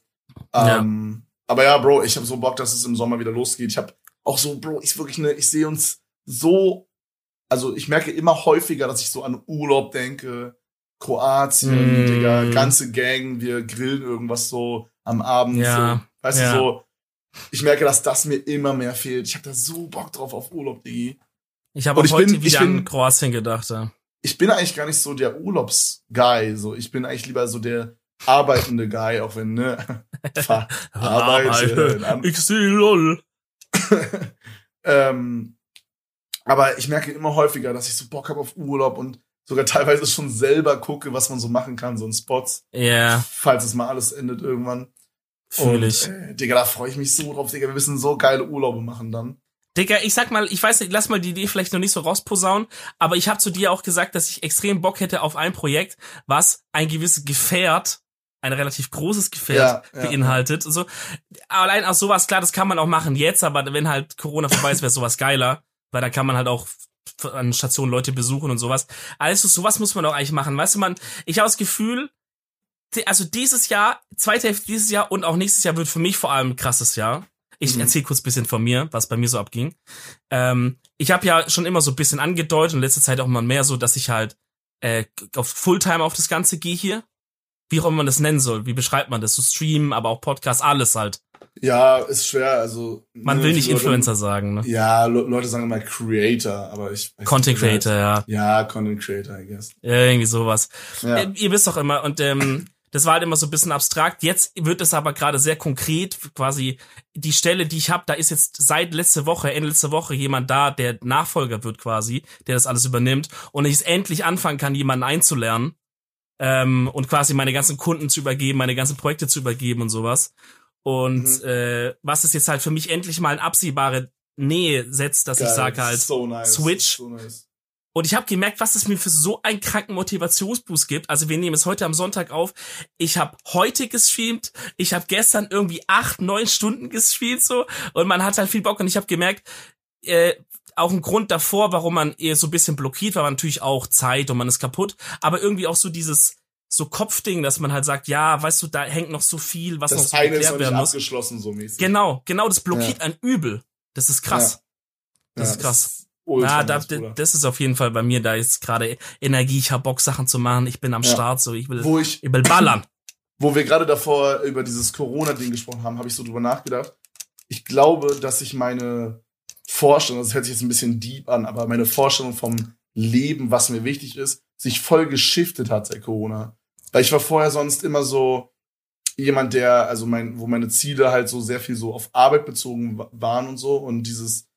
Ähm, ja. Aber ja, Bro, ich habe so Bock, dass es im Sommer wieder losgeht. Ich habe auch so, Bro, ich wirklich ne, ich sehe uns so, also ich merke immer häufiger, dass ich so an Urlaub denke. Kroatien, mm. Digga, ganze Gang, wir grillen irgendwas so am Abend. Ja. So, weißt ja. du, so, ich merke, dass das mir immer mehr fehlt. Ich habe da so Bock drauf auf Urlaub, Digi. Ich habe heute bin, wieder bin, an Kroatien gedacht. Ja. ich bin eigentlich gar nicht so der Urlaubsguy. So, ich bin eigentlich lieber so der arbeitende Guy, auch wenn, ne? [laughs] Arbeite. Ich sehe lol. [laughs] ähm, aber ich merke immer häufiger, dass ich so Bock habe auf Urlaub und sogar teilweise schon selber gucke, was man so machen kann, so in Spots. Ja. Yeah. Falls es mal alles endet irgendwann. Fühl ich. Äh, Digga, da freue ich mich so drauf, Digga. Wir müssen so geile Urlaube machen dann. Digga, ich sag mal, ich weiß nicht, lass mal die Idee vielleicht noch nicht so rausposaunen, aber ich habe zu dir auch gesagt, dass ich extrem Bock hätte auf ein Projekt, was ein gewisses Gefährt, ein relativ großes Gefährt ja, ja, beinhaltet. Ja. So, allein aus sowas, klar, das kann man auch machen jetzt, aber wenn halt Corona vorbei ist, wäre sowas geiler, weil da kann man halt auch an Stationen Leute besuchen und sowas. Also sowas muss man auch eigentlich machen. Weißt du, man, ich habe das Gefühl, also dieses Jahr, zweite Hälfte dieses Jahr und auch nächstes Jahr wird für mich vor allem ein krasses Jahr. Ich mhm. erzähle kurz bisschen von mir, was bei mir so abging. Ähm, ich habe ja schon immer so ein bisschen angedeutet und in letzter Zeit auch mal mehr so, dass ich halt äh, auf Fulltime auf das Ganze gehe hier. Wie auch immer man das nennen soll. Wie beschreibt man das? So Streamen, aber auch Podcast, alles halt. Ja, ist schwer. Also man ne, will nicht Leute, Influencer sagen. Ne? Ja, Le Leute sagen immer Creator, aber ich Content Creator, ja. Ja, Content Creator, I guess. Ja, irgendwie sowas. Ja. Äh, ihr wisst doch immer und ähm, das war halt immer so ein bisschen abstrakt. Jetzt wird es aber gerade sehr konkret. Quasi die Stelle, die ich habe, da ist jetzt seit letzte Woche, Ende letzte Woche jemand da, der Nachfolger wird quasi, der das alles übernimmt und ich endlich anfangen kann, jemanden einzulernen ähm, und quasi meine ganzen Kunden zu übergeben, meine ganzen Projekte zu übergeben und sowas. Und mhm. äh, was ist jetzt halt für mich endlich mal in absehbare Nähe setzt, dass Geil, ich sage halt so nice, Switch. So nice. Und ich habe gemerkt, was es mir für so einen kranken Motivationsboost gibt. Also wir nehmen es heute am Sonntag auf. Ich habe heute gestreamt. Ich habe gestern irgendwie acht, neun Stunden gestreamt so. Und man hat halt viel Bock. Und ich habe gemerkt, äh, auch ein Grund davor, warum man eher so ein bisschen blockiert, war natürlich auch Zeit und man ist kaputt. Aber irgendwie auch so dieses so Kopfding, dass man halt sagt, ja, weißt du, da hängt noch so viel, was das noch so eine ist noch nicht abgeschlossen so mäßig. Genau, genau, das blockiert ja. ein Übel. Das ist krass. Ja. Das ja, ist krass. Das Na, da, das ist auf jeden Fall bei mir, da ist gerade Energie, ich hab Bock, Sachen zu machen, ich bin am Start, so, ich will, wo ich, ich will ballern. [clears throat] Wo wir gerade davor über dieses Corona-Ding gesprochen haben, habe ich so drüber nachgedacht. Ich glaube, dass ich meine Vorstellung, das hört sich jetzt ein bisschen deep an, aber meine Vorstellung vom Leben, was mir wichtig ist, sich voll geschiftet hat seit Corona. Weil ich war vorher sonst immer so jemand, der, also mein, wo meine Ziele halt so sehr viel so auf Arbeit bezogen waren und so und dieses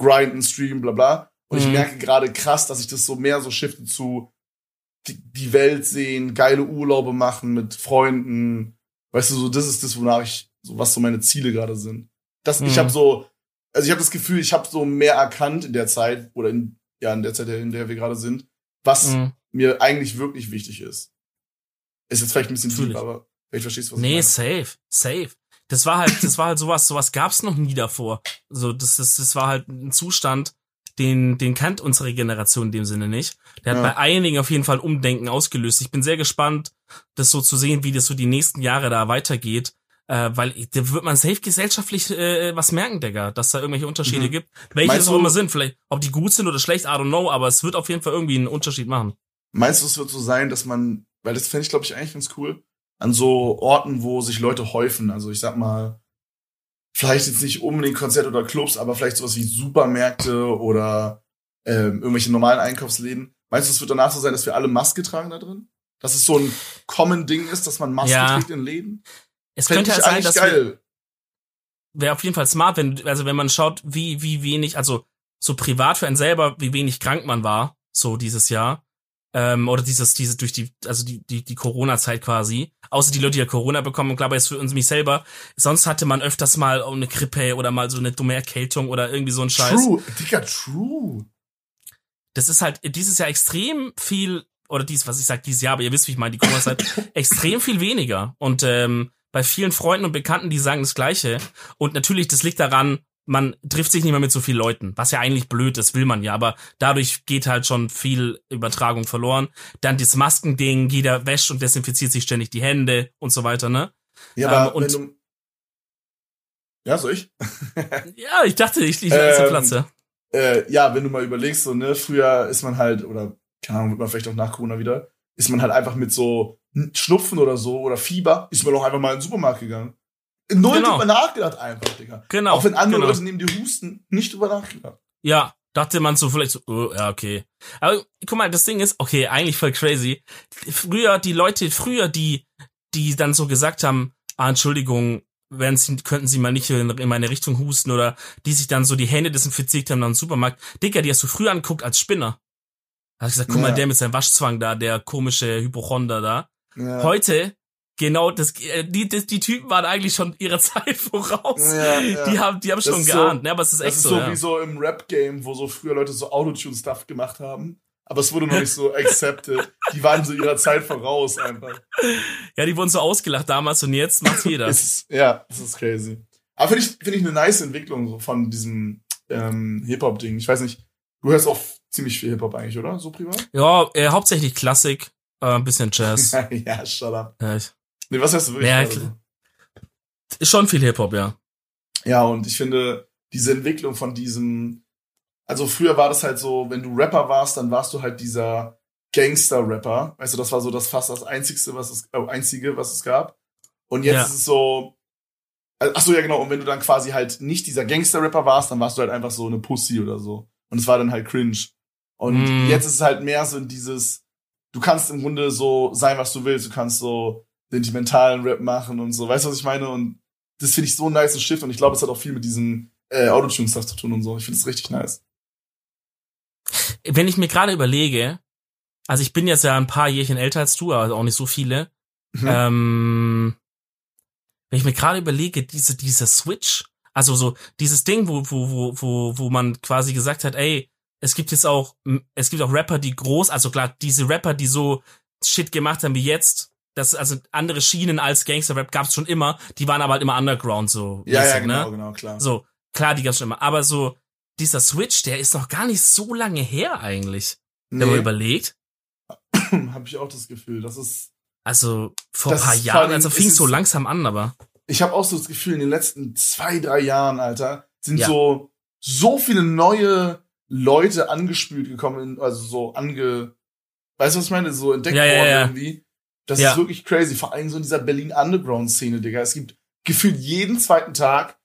Grinden, Streamen, bla bla. Und mhm. ich merke gerade krass, dass ich das so mehr so shifte zu die, die Welt sehen, geile Urlaube machen mit Freunden. Weißt du, so das ist das, wonach ich, so was so meine Ziele gerade sind. Das, mhm. ich habe so, also ich habe das Gefühl, ich habe so mehr erkannt in der Zeit oder in ja in der Zeit, in der wir gerade sind, was mhm. mir eigentlich wirklich wichtig ist. Ist jetzt vielleicht ein bisschen deep, aber vielleicht verstehst du, was nee, ich meine. Nee, safe, safe. Das war halt, das war halt sowas, sowas gab's noch nie davor. So, das, das, das war halt ein Zustand, den, den kennt unsere Generation in dem Sinne nicht. Der hat ja. bei einigen auf jeden Fall Umdenken ausgelöst. Ich bin sehr gespannt, das so zu sehen, wie das so die nächsten Jahre da weitergeht. Äh, weil da wird man safe gesellschaftlich äh, was merken, Digga, dass da irgendwelche Unterschiede mhm. gibt. Welche es auch immer sind, vielleicht, ob die gut sind oder schlecht, I don't know, aber es wird auf jeden Fall irgendwie einen Unterschied machen. Meinst du, es wird so sein, dass man weil das fände ich, glaube ich, eigentlich ganz cool, an so Orten, wo sich Leute häufen. Also ich sag mal, vielleicht jetzt nicht unbedingt Konzerte oder Clubs, aber vielleicht sowas wie Supermärkte oder ähm, irgendwelche normalen Einkaufsläden. Meinst du, es wird danach so sein, dass wir alle Maske tragen da drin? Dass es so ein common Ding ist, dass man Maske ja. trägt in Läden? Es Fänd könnte ja sein, dass geil. wäre auf jeden Fall smart, wenn also wenn man schaut, wie wie wenig, also so privat für einen selber, wie wenig krank man war, so dieses Jahr ähm, oder dieses, diese durch die, also die, die, die Corona-Zeit quasi. Außer die Leute, die ja Corona bekommen, glaube jetzt für uns mich selber. Sonst hatte man öfters mal eine Grippe oder mal so eine dumme Erkältung oder irgendwie so ein Scheiß. True, Digga, true. Das ist halt dieses Jahr extrem viel, oder dies, was ich sag, dieses Jahr, aber ihr wisst, wie ich meine, die Corona-Zeit, [laughs] extrem viel weniger. Und ähm, bei vielen Freunden und Bekannten, die sagen das Gleiche. Und natürlich, das liegt daran, man trifft sich nicht mehr mit so vielen Leuten, was ja eigentlich blöd ist, will man ja, aber dadurch geht halt schon viel Übertragung verloren. Dann das Maskending, jeder wäscht und desinfiziert sich ständig die Hände und so weiter, ne? Ja, aber ähm, und, Ja, soll ich? [laughs] ja, ich dachte, ich liege ähm, Platz, ja. Äh, ja, wenn du mal überlegst, so, ne, früher ist man halt, oder, keine Ahnung, wird man vielleicht auch nach Corona wieder, ist man halt einfach mit so Schnupfen oder so oder Fieber, ist man auch einfach mal in den Supermarkt gegangen. Null genau. drüber nachgedacht einfach, Digga. Genau. Auch wenn andere genau. Leute neben dir husten, nicht drüber nachgedacht. Ja, dachte man so vielleicht so, oh, ja, okay. Aber guck mal, das Ding ist, okay, eigentlich voll crazy. Früher, die Leute, früher, die, die dann so gesagt haben, ah, Entschuldigung, werden Sie, könnten Sie mal nicht in, in meine Richtung husten oder die sich dann so die Hände desinfiziert haben im Supermarkt. Digga, die hast du früher angeguckt als Spinner. Da hast du gesagt, guck ja. mal, der mit seinem Waschzwang da, der komische Hypochonder da. Ja. Heute Genau, das, äh, die, die, die Typen waren eigentlich schon ihrer [laughs] Zeit voraus. Ja, ja. Die haben, die haben schon geahnt, so, ne? Aber es ist echt so. Das ist so, ja. wie so im Rap-Game, wo so früher Leute so Autotune-Stuff gemacht haben. Aber es wurde noch nicht so [laughs] accepted. Die waren so ihrer Zeit voraus einfach. Ja, die wurden so ausgelacht damals und jetzt macht's jeder. ist, ja, das ist crazy. Aber finde ich, finde ich eine nice Entwicklung so von diesem ähm, Hip-Hop-Ding. Ich weiß nicht, du hörst auch ziemlich viel Hip-Hop eigentlich, oder? So privat? Ja, äh, hauptsächlich Klassik, äh, ein bisschen Jazz. [laughs] ja, shut up. Ja, ich, Nee, was hast du wirklich? Ja, also? Ist schon viel Hip-Hop, ja. Ja, und ich finde, diese Entwicklung von diesem, also früher war das halt so, wenn du Rapper warst, dann warst du halt dieser Gangster-Rapper. Weißt du, das war so das fast das einzigste, was es, äh, einzige, was es gab. Und jetzt ja. ist es so, also, ach so, ja genau, und wenn du dann quasi halt nicht dieser Gangster-Rapper warst, dann warst du halt einfach so eine Pussy oder so. Und es war dann halt cringe. Und mm. jetzt ist es halt mehr so in dieses, du kannst im Grunde so sein, was du willst. Du kannst so sentimentalen Rap machen und so. Weißt du, was ich meine? Und das finde ich so ein nice Shift und ich glaube, es hat auch viel mit diesem äh, Autotune-Stuff zu tun und so. Ich finde es richtig nice. Wenn ich mir gerade überlege, also ich bin jetzt ja ein paar Jährchen älter als du, aber auch nicht so viele. Mhm. Ähm, wenn ich mir gerade überlege, diese, dieser Switch, also so dieses Ding, wo, wo, wo, wo, wo man quasi gesagt hat, ey, es gibt jetzt auch, es gibt auch Rapper, die groß, also klar, diese Rapper, die so Shit gemacht haben wie jetzt, das also andere Schienen als Gangster-Rap gab's schon immer, die waren aber halt immer Underground so. Ja, mäßig, ja, genau, ne? genau, klar. So, klar, die gab's schon immer. Aber so, dieser Switch, der ist noch gar nicht so lange her eigentlich. Nee. Wenn man überlegt. [clears throat] Hab ich auch das Gefühl, das ist. Also, vor ein paar Jahren, also fing so langsam an, aber. Ich habe auch so das Gefühl, in den letzten zwei, drei Jahren, Alter, sind ja. so, so viele neue Leute angespült gekommen, also so ange, weißt du, was ich meine? So entdeckt ja, worden ja, ja. irgendwie das ja. ist wirklich crazy. Vor allem so in dieser Berlin Underground-Szene, Digga. Es gibt gefühlt jeden zweiten Tag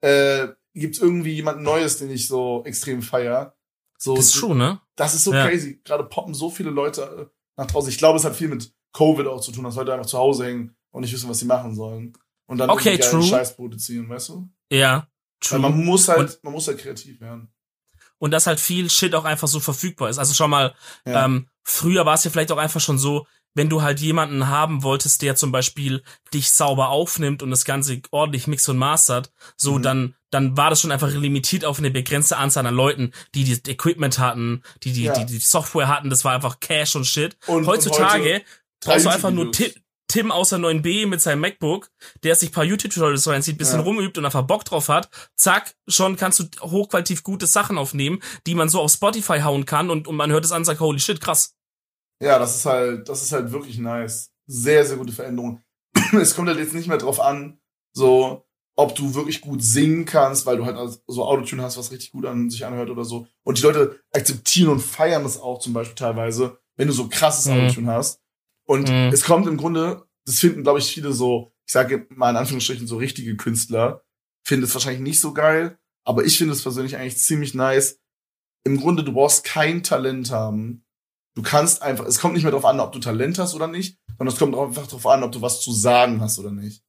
äh, gibt's irgendwie jemand Neues, den ich so extrem feier. So, das ist schon, ne? Das ist so ja. crazy. Gerade poppen so viele Leute äh, nach draußen. Ich glaube, es hat viel mit Covid auch zu tun, dass Leute einfach zu Hause hängen und nicht wissen, was sie machen sollen. Und dann okay, true. Scheiß produzieren, weißt du? Ja, true. Weil man muss halt, und, man muss halt kreativ werden. Und dass halt viel Shit auch einfach so verfügbar ist. Also schon mal, ja. ähm, früher war es ja vielleicht auch einfach schon so, wenn du halt jemanden haben wolltest, der zum Beispiel dich sauber aufnimmt und das Ganze ordentlich mix und mastert, so mhm. dann dann war das schon einfach limitiert auf eine begrenzte Anzahl an Leuten, die das Equipment hatten, die die, ja. die die Software hatten, das war einfach Cash und Shit. Und heutzutage heute brauchst du einfach nur Tim, Tim aus der 9b mit seinem MacBook, der sich paar YouTube-Tutorials reinzieht, bisschen ja. rumübt und einfach Bock drauf hat, zack, schon kannst du hochqualitativ gute Sachen aufnehmen, die man so auf Spotify hauen kann und, und man hört es an und sagt, holy shit, krass. Ja, das ist halt, das ist halt wirklich nice. Sehr, sehr gute Veränderung. [clears throat] es kommt halt jetzt nicht mehr drauf an, so, ob du wirklich gut singen kannst, weil du halt so Autotune hast, was richtig gut an sich anhört oder so. Und die Leute akzeptieren und feiern das auch zum Beispiel teilweise, wenn du so krasses mhm. Autotune hast. Und mhm. es kommt im Grunde, das finden, glaube ich, viele so, ich sage mal in Anführungsstrichen, so richtige Künstler, finden es wahrscheinlich nicht so geil, aber ich finde es persönlich eigentlich ziemlich nice. Im Grunde, du brauchst kein Talent haben, Du kannst einfach, es kommt nicht mehr darauf an, ob du Talent hast oder nicht, sondern es kommt einfach darauf an, ob du was zu sagen hast oder nicht.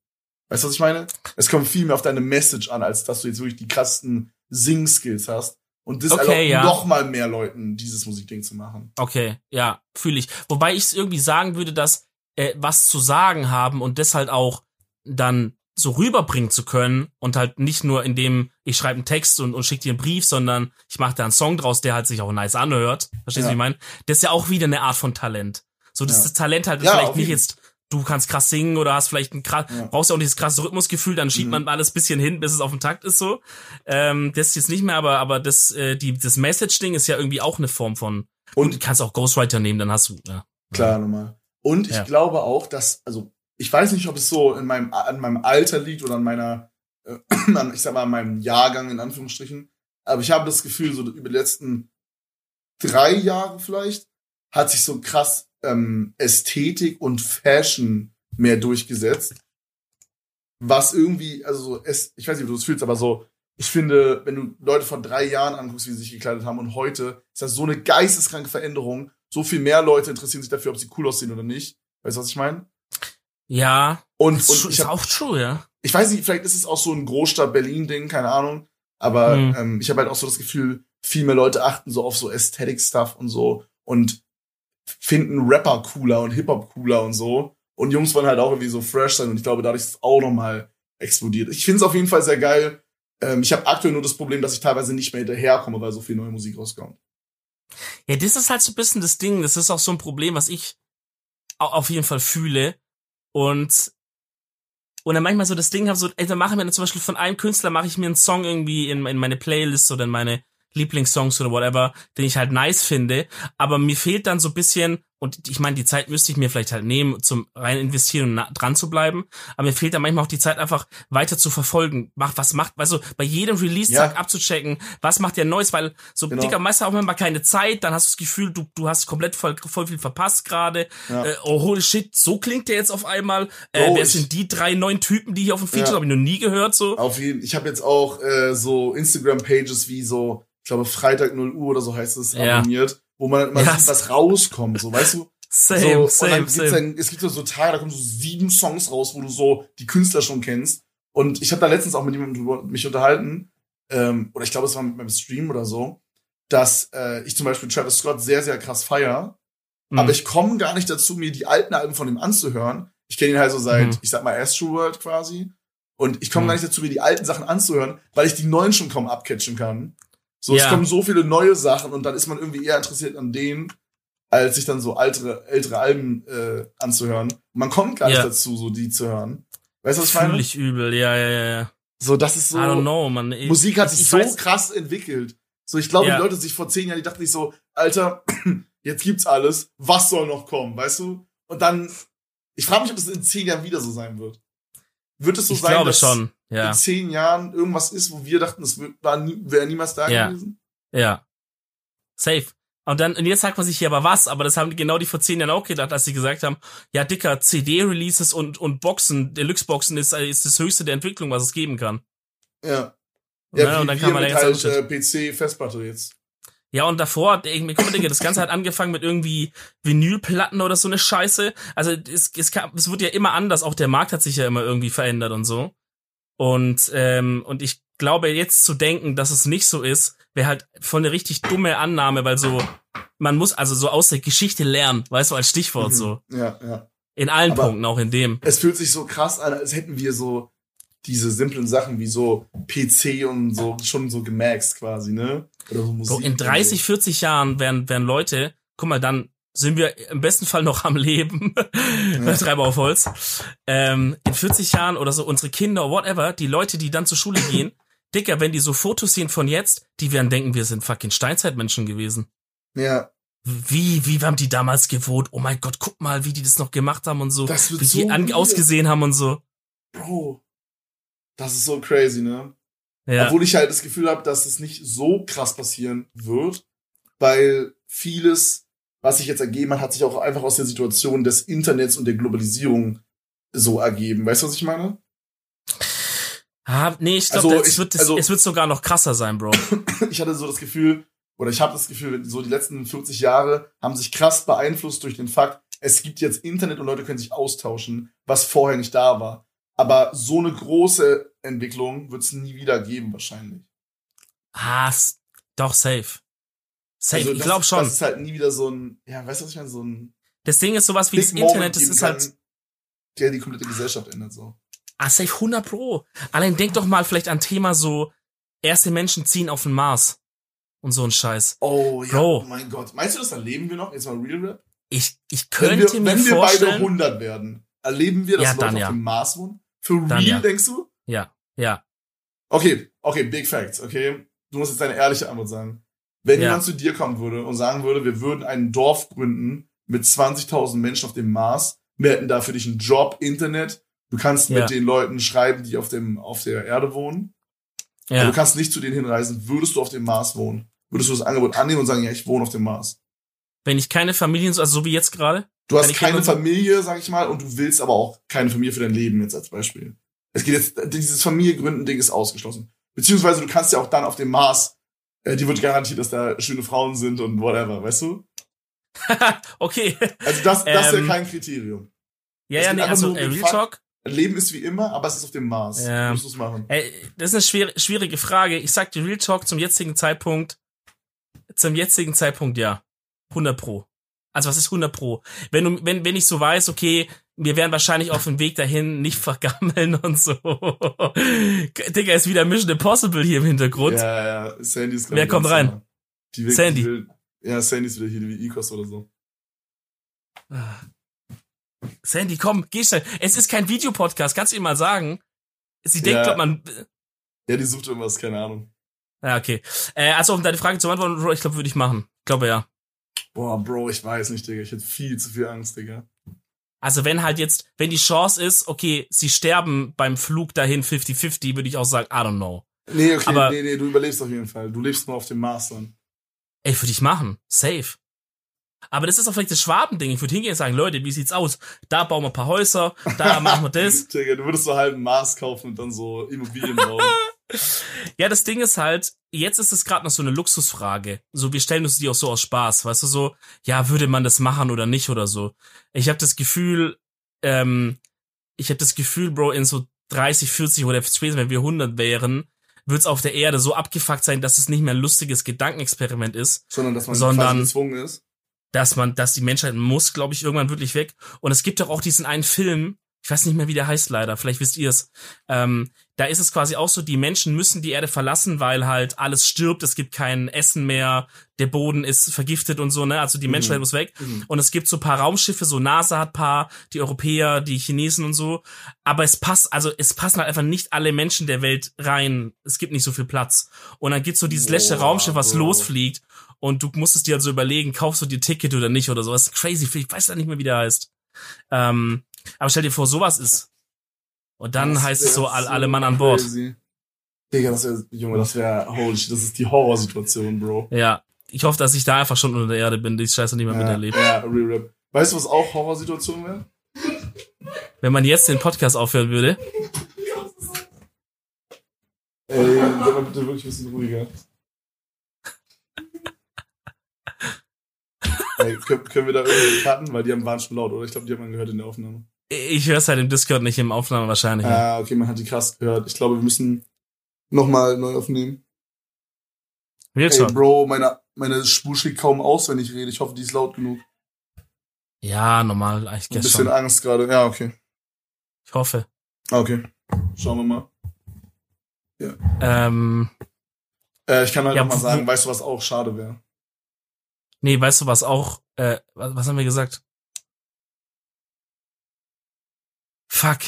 Weißt du, was ich meine? Es kommt viel mehr auf deine Message an, als dass du jetzt wirklich die krassen Sing-Skills hast. Und das okay, erlaubt ja. noch mal mehr Leuten, dieses Musikding zu machen. Okay, ja, fühle ich. Wobei ich irgendwie sagen würde, dass äh, was zu sagen haben und deshalb auch dann so rüberbringen zu können und halt nicht nur in dem, ich schreibe einen Text und, und schicke dir einen Brief, sondern ich mache da einen Song draus, der halt sich auch nice anhört. Verstehst du, ja. wie ich meine? Das ist ja auch wieder eine Art von Talent. So, das, ja. das Talent halt ist ja, vielleicht nicht jetzt, du kannst krass singen oder hast vielleicht ein krass, ja. brauchst ja auch dieses krasse Rhythmusgefühl, dann schiebt mhm. man alles bisschen hin, bis es auf dem Takt ist so. Ähm, das ist jetzt nicht mehr, aber, aber das, äh, die, das Message-Ding ist ja irgendwie auch eine Form von, und, und du kannst auch Ghostwriter nehmen, dann hast du, ja. Klar, nochmal. Und ich glaube auch, dass, also ich weiß nicht, ob es so in meinem, an meinem Alter liegt oder an meiner, äh, [clears throat] ich sag mal, an meinem Jahrgang in Anführungsstrichen. Aber ich habe das Gefühl, so über die letzten drei Jahre vielleicht, hat sich so krass ähm, Ästhetik und Fashion mehr durchgesetzt. Was irgendwie, also so, ich weiß nicht, wie du es fühlst, aber so ich finde, wenn du Leute von drei Jahren anguckst, wie sie sich gekleidet haben und heute, ist das so eine geisteskranke Veränderung. So viel mehr Leute interessieren sich dafür, ob sie cool aussehen oder nicht. Weißt du, was ich meine? Ja. Und, das und ist ich hab, auch true, ja. ich weiß nicht, vielleicht ist es auch so ein Großstadt-Berlin-Ding, keine Ahnung. Aber Mhm. ähm, ich habe halt auch so das Gefühl, viel mehr Leute achten so auf so Aesthetic-Stuff und so und finden Rapper cooler und Hip-Hop cooler und so. Und Jungs wollen halt auch irgendwie so fresh sein und ich glaube, dadurch ist es auch nochmal explodiert. Ich finde es auf jeden Fall sehr geil. Ähm, ich habe aktuell nur das Problem, dass ich teilweise nicht mehr hinterherkomme, weil so viel neue Musik rauskommt. Ja, das ist halt so ein bisschen das Ding. Das ist auch so ein Problem, was ich au- auf jeden Fall fühle. Und, und dann manchmal so das Ding habe, so, ey, dann mache ich mir zum Beispiel von einem Künstler, mache ich mir einen Song irgendwie in, in meine Playlist oder in meine Lieblingssongs oder whatever, den ich halt nice finde. Aber mir fehlt dann so bisschen, und ich meine, die Zeit müsste ich mir vielleicht halt nehmen, zum rein investieren und dran zu bleiben. Aber mir fehlt dann manchmal auch die Zeit, einfach weiter zu verfolgen. Macht, was macht, also bei jedem Release-Tag Ja. abzuchecken, was macht der Neues, weil so Genau. dicker meistens auch mal keine Zeit, dann hast du das Gefühl, du, du hast komplett voll, voll viel verpasst gerade. Ja. Äh, oh, holy shit, so klingt der jetzt auf einmal. Äh, Bro, wer sind die drei neuen Typen, die hier auf dem Feature Ja. habe ich noch nie gehört, so. Auf jeden Ich habe jetzt auch äh, so Instagram-Pages wie so, ich glaube, Freitag 0 Uhr oder so heißt es, Ja. Wo man immer Ja. sieht, was rauskommt, so, weißt du? Same, so, same, same. dann, es gibt so, so Tage, da kommen so sieben Songs raus, wo du so die Künstler schon kennst. Und ich habe da letztens auch mit jemandem drüber mich unterhalten, ähm, oder ich glaube, es war mit meinem Stream oder so, dass äh, ich zum Beispiel Travis Scott sehr, sehr krass feier, Mhm. aber ich komme gar nicht dazu, mir die alten Alben von ihm anzuhören. Ich kenne ihn halt so seit, Mhm. ich sag mal, Astro World quasi. Und ich komme Mhm. gar nicht dazu, mir die alten Sachen anzuhören, weil ich die neuen schon kaum abcatchen kann. So, Ja. es kommen so viele neue Sachen und dann ist man irgendwie eher interessiert an denen, als sich dann so ältere, ältere Alben äh, anzuhören. Man kommt gar Ja. nicht dazu, so die zu hören. Weißt du, was ich meine? Fühl ich übel, ja, ja, ja. So, das ist so. I don't know, man. Ich- Musik hat ich- sich ich so weiß- krass entwickelt. So, ich glaube, Ja. die Leute sich vor zehn Jahren, die dachten sich so, Alter, [clears throat] jetzt gibt's alles, was soll noch kommen, weißt du? Und dann, ich frage mich, ob es in zehn Jahren wieder so sein wird. Wird es so Ich sein, glaube dass schon, ja. in zehn Jahren irgendwas ist, wo wir dachten, es wäre niemals da Ja. gewesen? Ja. Safe. Und dann, und jetzt sagt man sich hier aber was, aber das haben die genau die vor zehn Jahren auch gedacht, als sie gesagt haben, ja, dicker, CD-Releases und, und Boxen, Deluxe-Boxen ist, äh, ist das höchste der Entwicklung, was es geben kann. Ja. Ja, Ja, und wie dann kann man jetzt halt, äh, PC-Festplatte jetzt. Ja, und davor, ich, guck mal, Digga, das Ganze hat angefangen mit irgendwie Vinylplatten oder so eine Scheiße. Also es, es, kam, es wird ja immer anders, auch der Markt hat sich ja immer irgendwie verändert und so. Und, ähm, und ich glaube, jetzt zu denken, dass es nicht so ist, wäre halt voll eine richtig dumme Annahme, weil so, man muss also so aus der Geschichte lernen, weißt du, als Stichwort Mhm. so. Ja, ja. In allen Aber- Punkten, auch in dem. Es fühlt sich so krass an, als hätten wir so diese simplen Sachen wie so PC und so schon so gemaxt quasi, ne? Oder so Musik. Bro, in und 30, so. 40 Jahren werden, werden Leute, guck mal, dann sind wir im besten Fall noch am Leben. Ja. [laughs] Treiber auf Holz. Ähm, in 40 Jahren oder so unsere Kinder, whatever, die Leute, die dann zur Schule gehen, [laughs] Dicker, wenn die so Fotos sehen von jetzt, die werden denken, wir sind fucking Steinzeitmenschen gewesen. Ja, Wie, wie haben die damals gewohnt? Oh mein Gott, guck mal, wie die das noch gemacht haben und so. Wie so die ausgesehen haben und so. Bro, das ist so crazy, ne? Ja. Obwohl ich halt das Gefühl habe, dass es nicht so krass passieren wird, weil vieles, was sich jetzt ergeben hat, hat sich auch einfach aus der Situation des Internets und der Globalisierung so ergeben. Weißt du, was ich meine? Ah, nee, ich glaube, Also es, wird, also- es wird sogar noch krasser sein, Bro. [coughs] Ich hatte so das Gefühl, oder ich habe das Gefühl, so die letzten 40 Jahre haben sich krass beeinflusst durch den Fakt, es gibt jetzt Internet und Leute können sich austauschen, was vorher nicht da war. Aber so eine große Entwicklung wird es nie wieder geben, wahrscheinlich. Ah, doch, safe. Safe, Also ich glaube schon. Das ist halt nie wieder so ein, ja, weißt du, was ich meine? So ein Das Ding ist sowas wie das Internet, das ist kann, halt, der die komplette Gesellschaft ändert, so. ah, safe 100 Pro. Allein denk doch mal vielleicht an Thema so, erste Menschen ziehen auf den Mars. Und so ein Scheiß. Oh, ja, Bro. oh mein Gott. Meinst du, das erleben wir noch? Jetzt mal Real Rap? Ich, ich Wenn könnte wir, mir wenn wir beide vorstellen. 100 werden, erleben wir, dass Ja, Leute dann auf ja. dem Mars wohnen? Für Dann real, ja. denkst du? Ja, ja. Okay, okay, Big Facts, okay? Du musst jetzt deine ehrliche Antwort sagen. Wenn Ja. jemand zu dir kommen würde und sagen würde, wir würden ein Dorf gründen mit 20.000 Menschen auf dem Mars, wir hätten da für dich einen Job, Internet, du kannst Ja. mit den Leuten schreiben, die auf dem, auf der Erde wohnen, aber Ja. du kannst nicht zu denen hinreisen, würdest du auf dem Mars wohnen? Würdest du das Angebot annehmen und sagen, ja, ich wohne auf dem Mars? Wenn ich keine Familien, also so wie jetzt gerade. Du hast Keine Familie, sag ich mal, und du willst aber auch keine Familie für dein Leben jetzt als Beispiel. Es geht jetzt, dieses Familiengründen-Ding ist ausgeschlossen. Beziehungsweise du kannst ja auch dann auf dem Mars, äh, die wird garantiert, dass da schöne Frauen sind und whatever, weißt du? [laughs] okay. Also das, das Ähm, ist ja kein Kriterium. Ja, Es ja, nee, also um äh, Real. Talk. Leben ist wie immer, aber es ist auf dem Mars. Ja. Du es machen? Ey, das ist eine schwere, schwierige Frage. Ich sag dir Real Talk zum jetzigen Zeitpunkt, zum jetzigen Zeitpunkt ja. 100 pro. Also was ist 100 pro? Wenn du, wenn, wenn ich so weiß, okay, wir werden wahrscheinlich auf dem Weg dahin nicht [laughs] vergammeln und so. Digga, ist wieder Mission Impossible hier im Hintergrund. Ja, ja, Sandy ist glaub Wer kommt rein? Die will, Sandy. Die will, ja, Sandy ist wieder hier wie Ikos oder so. Sandy, komm, geh schnell. Es ist kein Videopodcast, kannst du ihm mal sagen? Sie denkt, Ja. glaub man, Ja, die sucht irgendwas, keine Ahnung. ja, okay. Äh, also, um deine Frage zu beantworten, ich glaube, würde ich machen. Ich glaube, ja. Boah, Bro, ich weiß nicht, Digga. Ich hätte viel zu viel Angst, Digga. Also wenn halt jetzt, wenn die Chance ist, okay, sie sterben beim Flug dahin 50-50, würde ich auch sagen, I don't know. Nee, okay, Aber- nee, nee, du überlebst auf jeden Fall. Du lebst nur auf dem Mars dann. Ey, würde ich machen. Safe. Aber das ist auch vielleicht das Schwabending. Ich würde hingehen und sagen, Leute, wie sieht's aus? Da bauen wir ein paar Häuser, da [laughs] machen wir das. Digga, du würdest so einen Mars kaufen und dann so Immobilien bauen. [laughs] Ja, das Ding ist halt, jetzt ist es gerade noch so eine Luxusfrage. So, wir stellen uns die auch so aus Spaß, weißt du, so, ja, würde man das machen oder nicht oder so. Ich habe das Gefühl, ähm, ich habe das Gefühl, Bro, in so 30, 40 oder spätestens, wenn wir 100 wären, wird's auf der Erde so abgefuckt sein, dass es nicht mehr ein lustiges Gedankenexperiment ist, sondern dass man Sondern- quasi gezwungen ist. dass man, dass die Menschheit muss, glaube ich, irgendwann wirklich weg. Und es gibt doch auch diesen einen Film, ich weiß nicht mehr, wie der heißt leider, vielleicht wisst ihr es. Ähm, da ist es quasi auch so, die Menschen müssen die Erde verlassen, weil halt alles stirbt, es gibt kein Essen mehr, der Boden ist vergiftet und so, ne? Also die Mhm. Menschheit muss weg. Mhm. Und es gibt so paar Raumschiffe, so NASA hat paar, die Europäer, die Chinesen und so. Aber es passt, also es passen halt einfach nicht alle Menschen der Welt rein. Es gibt nicht so viel Platz. Und dann gibt's so dieses letzte Boah, Raumschiff, was Bro. losfliegt. Und du musstest dir also überlegen, kaufst du dir Ticket oder nicht oder so. Das ist crazy. Ich weiß ja nicht mehr, wie der heißt. Ähm, aber stell dir vor, sowas ist. Und dann Das heißt es so, all, alle Mann an Bord. crazy. Digga, das wäre, Junge, das wäre, holy shit, das ist die Horrorsituation, Bro. Ja. Ich hoffe, dass ich da einfach schon unter der Erde bin, die Scheiße nicht mehr Ja, miterlebe. ja, real rap. Weißt du, was auch Horrorsituation wäre? Wenn man jetzt den Podcast aufhören würde. Ey, sei mal bitte wirklich ein bisschen ruhiger. [laughs] Ey, können, können wir da irgendwie cutten? Weil die haben, waren schon laut, oder? Ich glaube, die hat man gehört in der Aufnahme. Ich höre es halt im Discord nicht im Aufnahme wahrscheinlich. Ah, okay, man hat die krass gehört. Ich glaube, wir müssen nochmal neu aufnehmen. Real Ey. Bro, meine, meine Spur schlägt kaum aus, wenn ich rede. Ich hoffe, die ist laut genug. Ja, normal, ich Ein bisschen schon. Angst gerade. Ja, okay. Ich hoffe. Ah, Okay. Schauen wir mal. Ähm, Äh, ich kann halt Ja, noch mal wo- sagen, weißt du, was auch schade wäre? nee, weißt du was auch, äh, was, was haben wir gesagt? Fuck.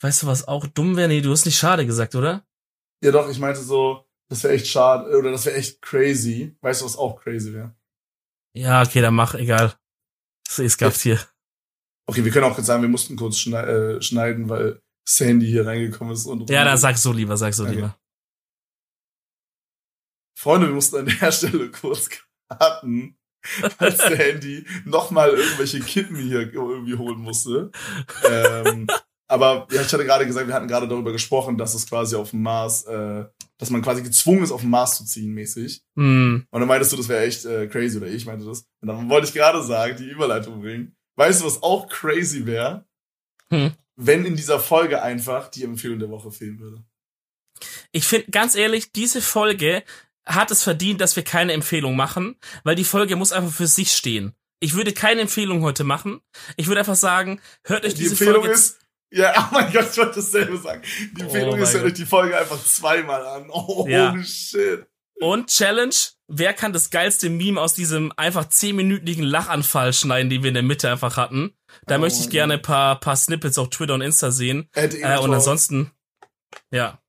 Weißt du, was auch dumm wäre? Nee, du hast nicht schade gesagt, oder? Ja, doch, ich meinte so, das wäre echt schade, oder das wäre echt crazy. Weißt du, was auch crazy wäre? Ja, okay, dann mach, egal. Es gab's hier. Okay, wir können auch kurz sagen, wir mussten kurz schnei äh, schneiden, weil Sandy hier reingekommen ist und Ja, dann sag so lieber, sag so Okay. lieber. Freunde, wir mussten an der [laughs] Stelle kurz cutten, [laughs] als Sandy nochmal irgendwelche Kippen hier irgendwie holen musste. ähm, aber ja, ich hatte gerade gesagt, wir hatten gerade darüber gesprochen, dass es quasi auf dem Mars, äh, dass man quasi gezwungen ist, auf den Mars zu ziehen, mäßig. Hm, Und dann meintest du, das wäre echt äh, crazy, oder ich meinte das. Und dann wollte ich gerade sagen, die Überleitung bringen. Weißt du, was auch crazy wäre? Hm. Wenn in dieser Folge einfach die Empfehlung der Woche fehlen würde. Ich finde, ganz ehrlich, diese Folge hat es verdient, dass wir keine Empfehlung machen, weil die Folge muss einfach für sich stehen. Ich würde keine Empfehlung heute machen. Ich würde einfach sagen, hört euch Die diese Empfehlung Folge ist, ja, [laughs] oh mein Gott, ich wollte dasselbe sagen. Die Empfehlung Oh ist, hört euch die Folge einfach zweimal an. [laughs] Oh, Ja. shit. Und Challenge, wer kann das geilste Meme aus diesem einfach zehnminütigen Lachanfall schneiden, den wir in der Mitte einfach hatten? Da Oh möchte ich gerne ein paar, paar Snippets auf Twitter und Insta sehen. Äh, und ansonsten, ja.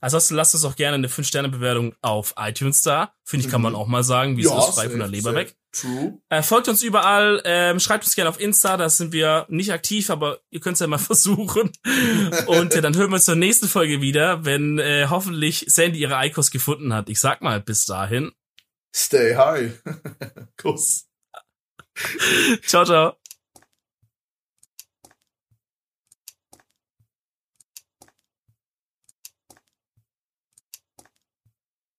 Ansonsten lasst uns auch gerne eine 5-Sterne-Bewertung auf iTunes da. Finde ich, kann man Mhm. auch mal sagen, wie ja, es ist, frei von der Leber weg. True. Äh, folgt uns überall, ähm, schreibt uns gerne auf Insta, da sind wir nicht aktiv, aber ihr könnt es ja mal [laughs] versuchen. Und äh, dann hören wir uns zur nächsten Folge wieder, wenn äh, hoffentlich Sandy ihre Eikos gefunden hat. Ich sag mal, bis dahin. Stay high. [laughs] Kuss. Ciao, ciao.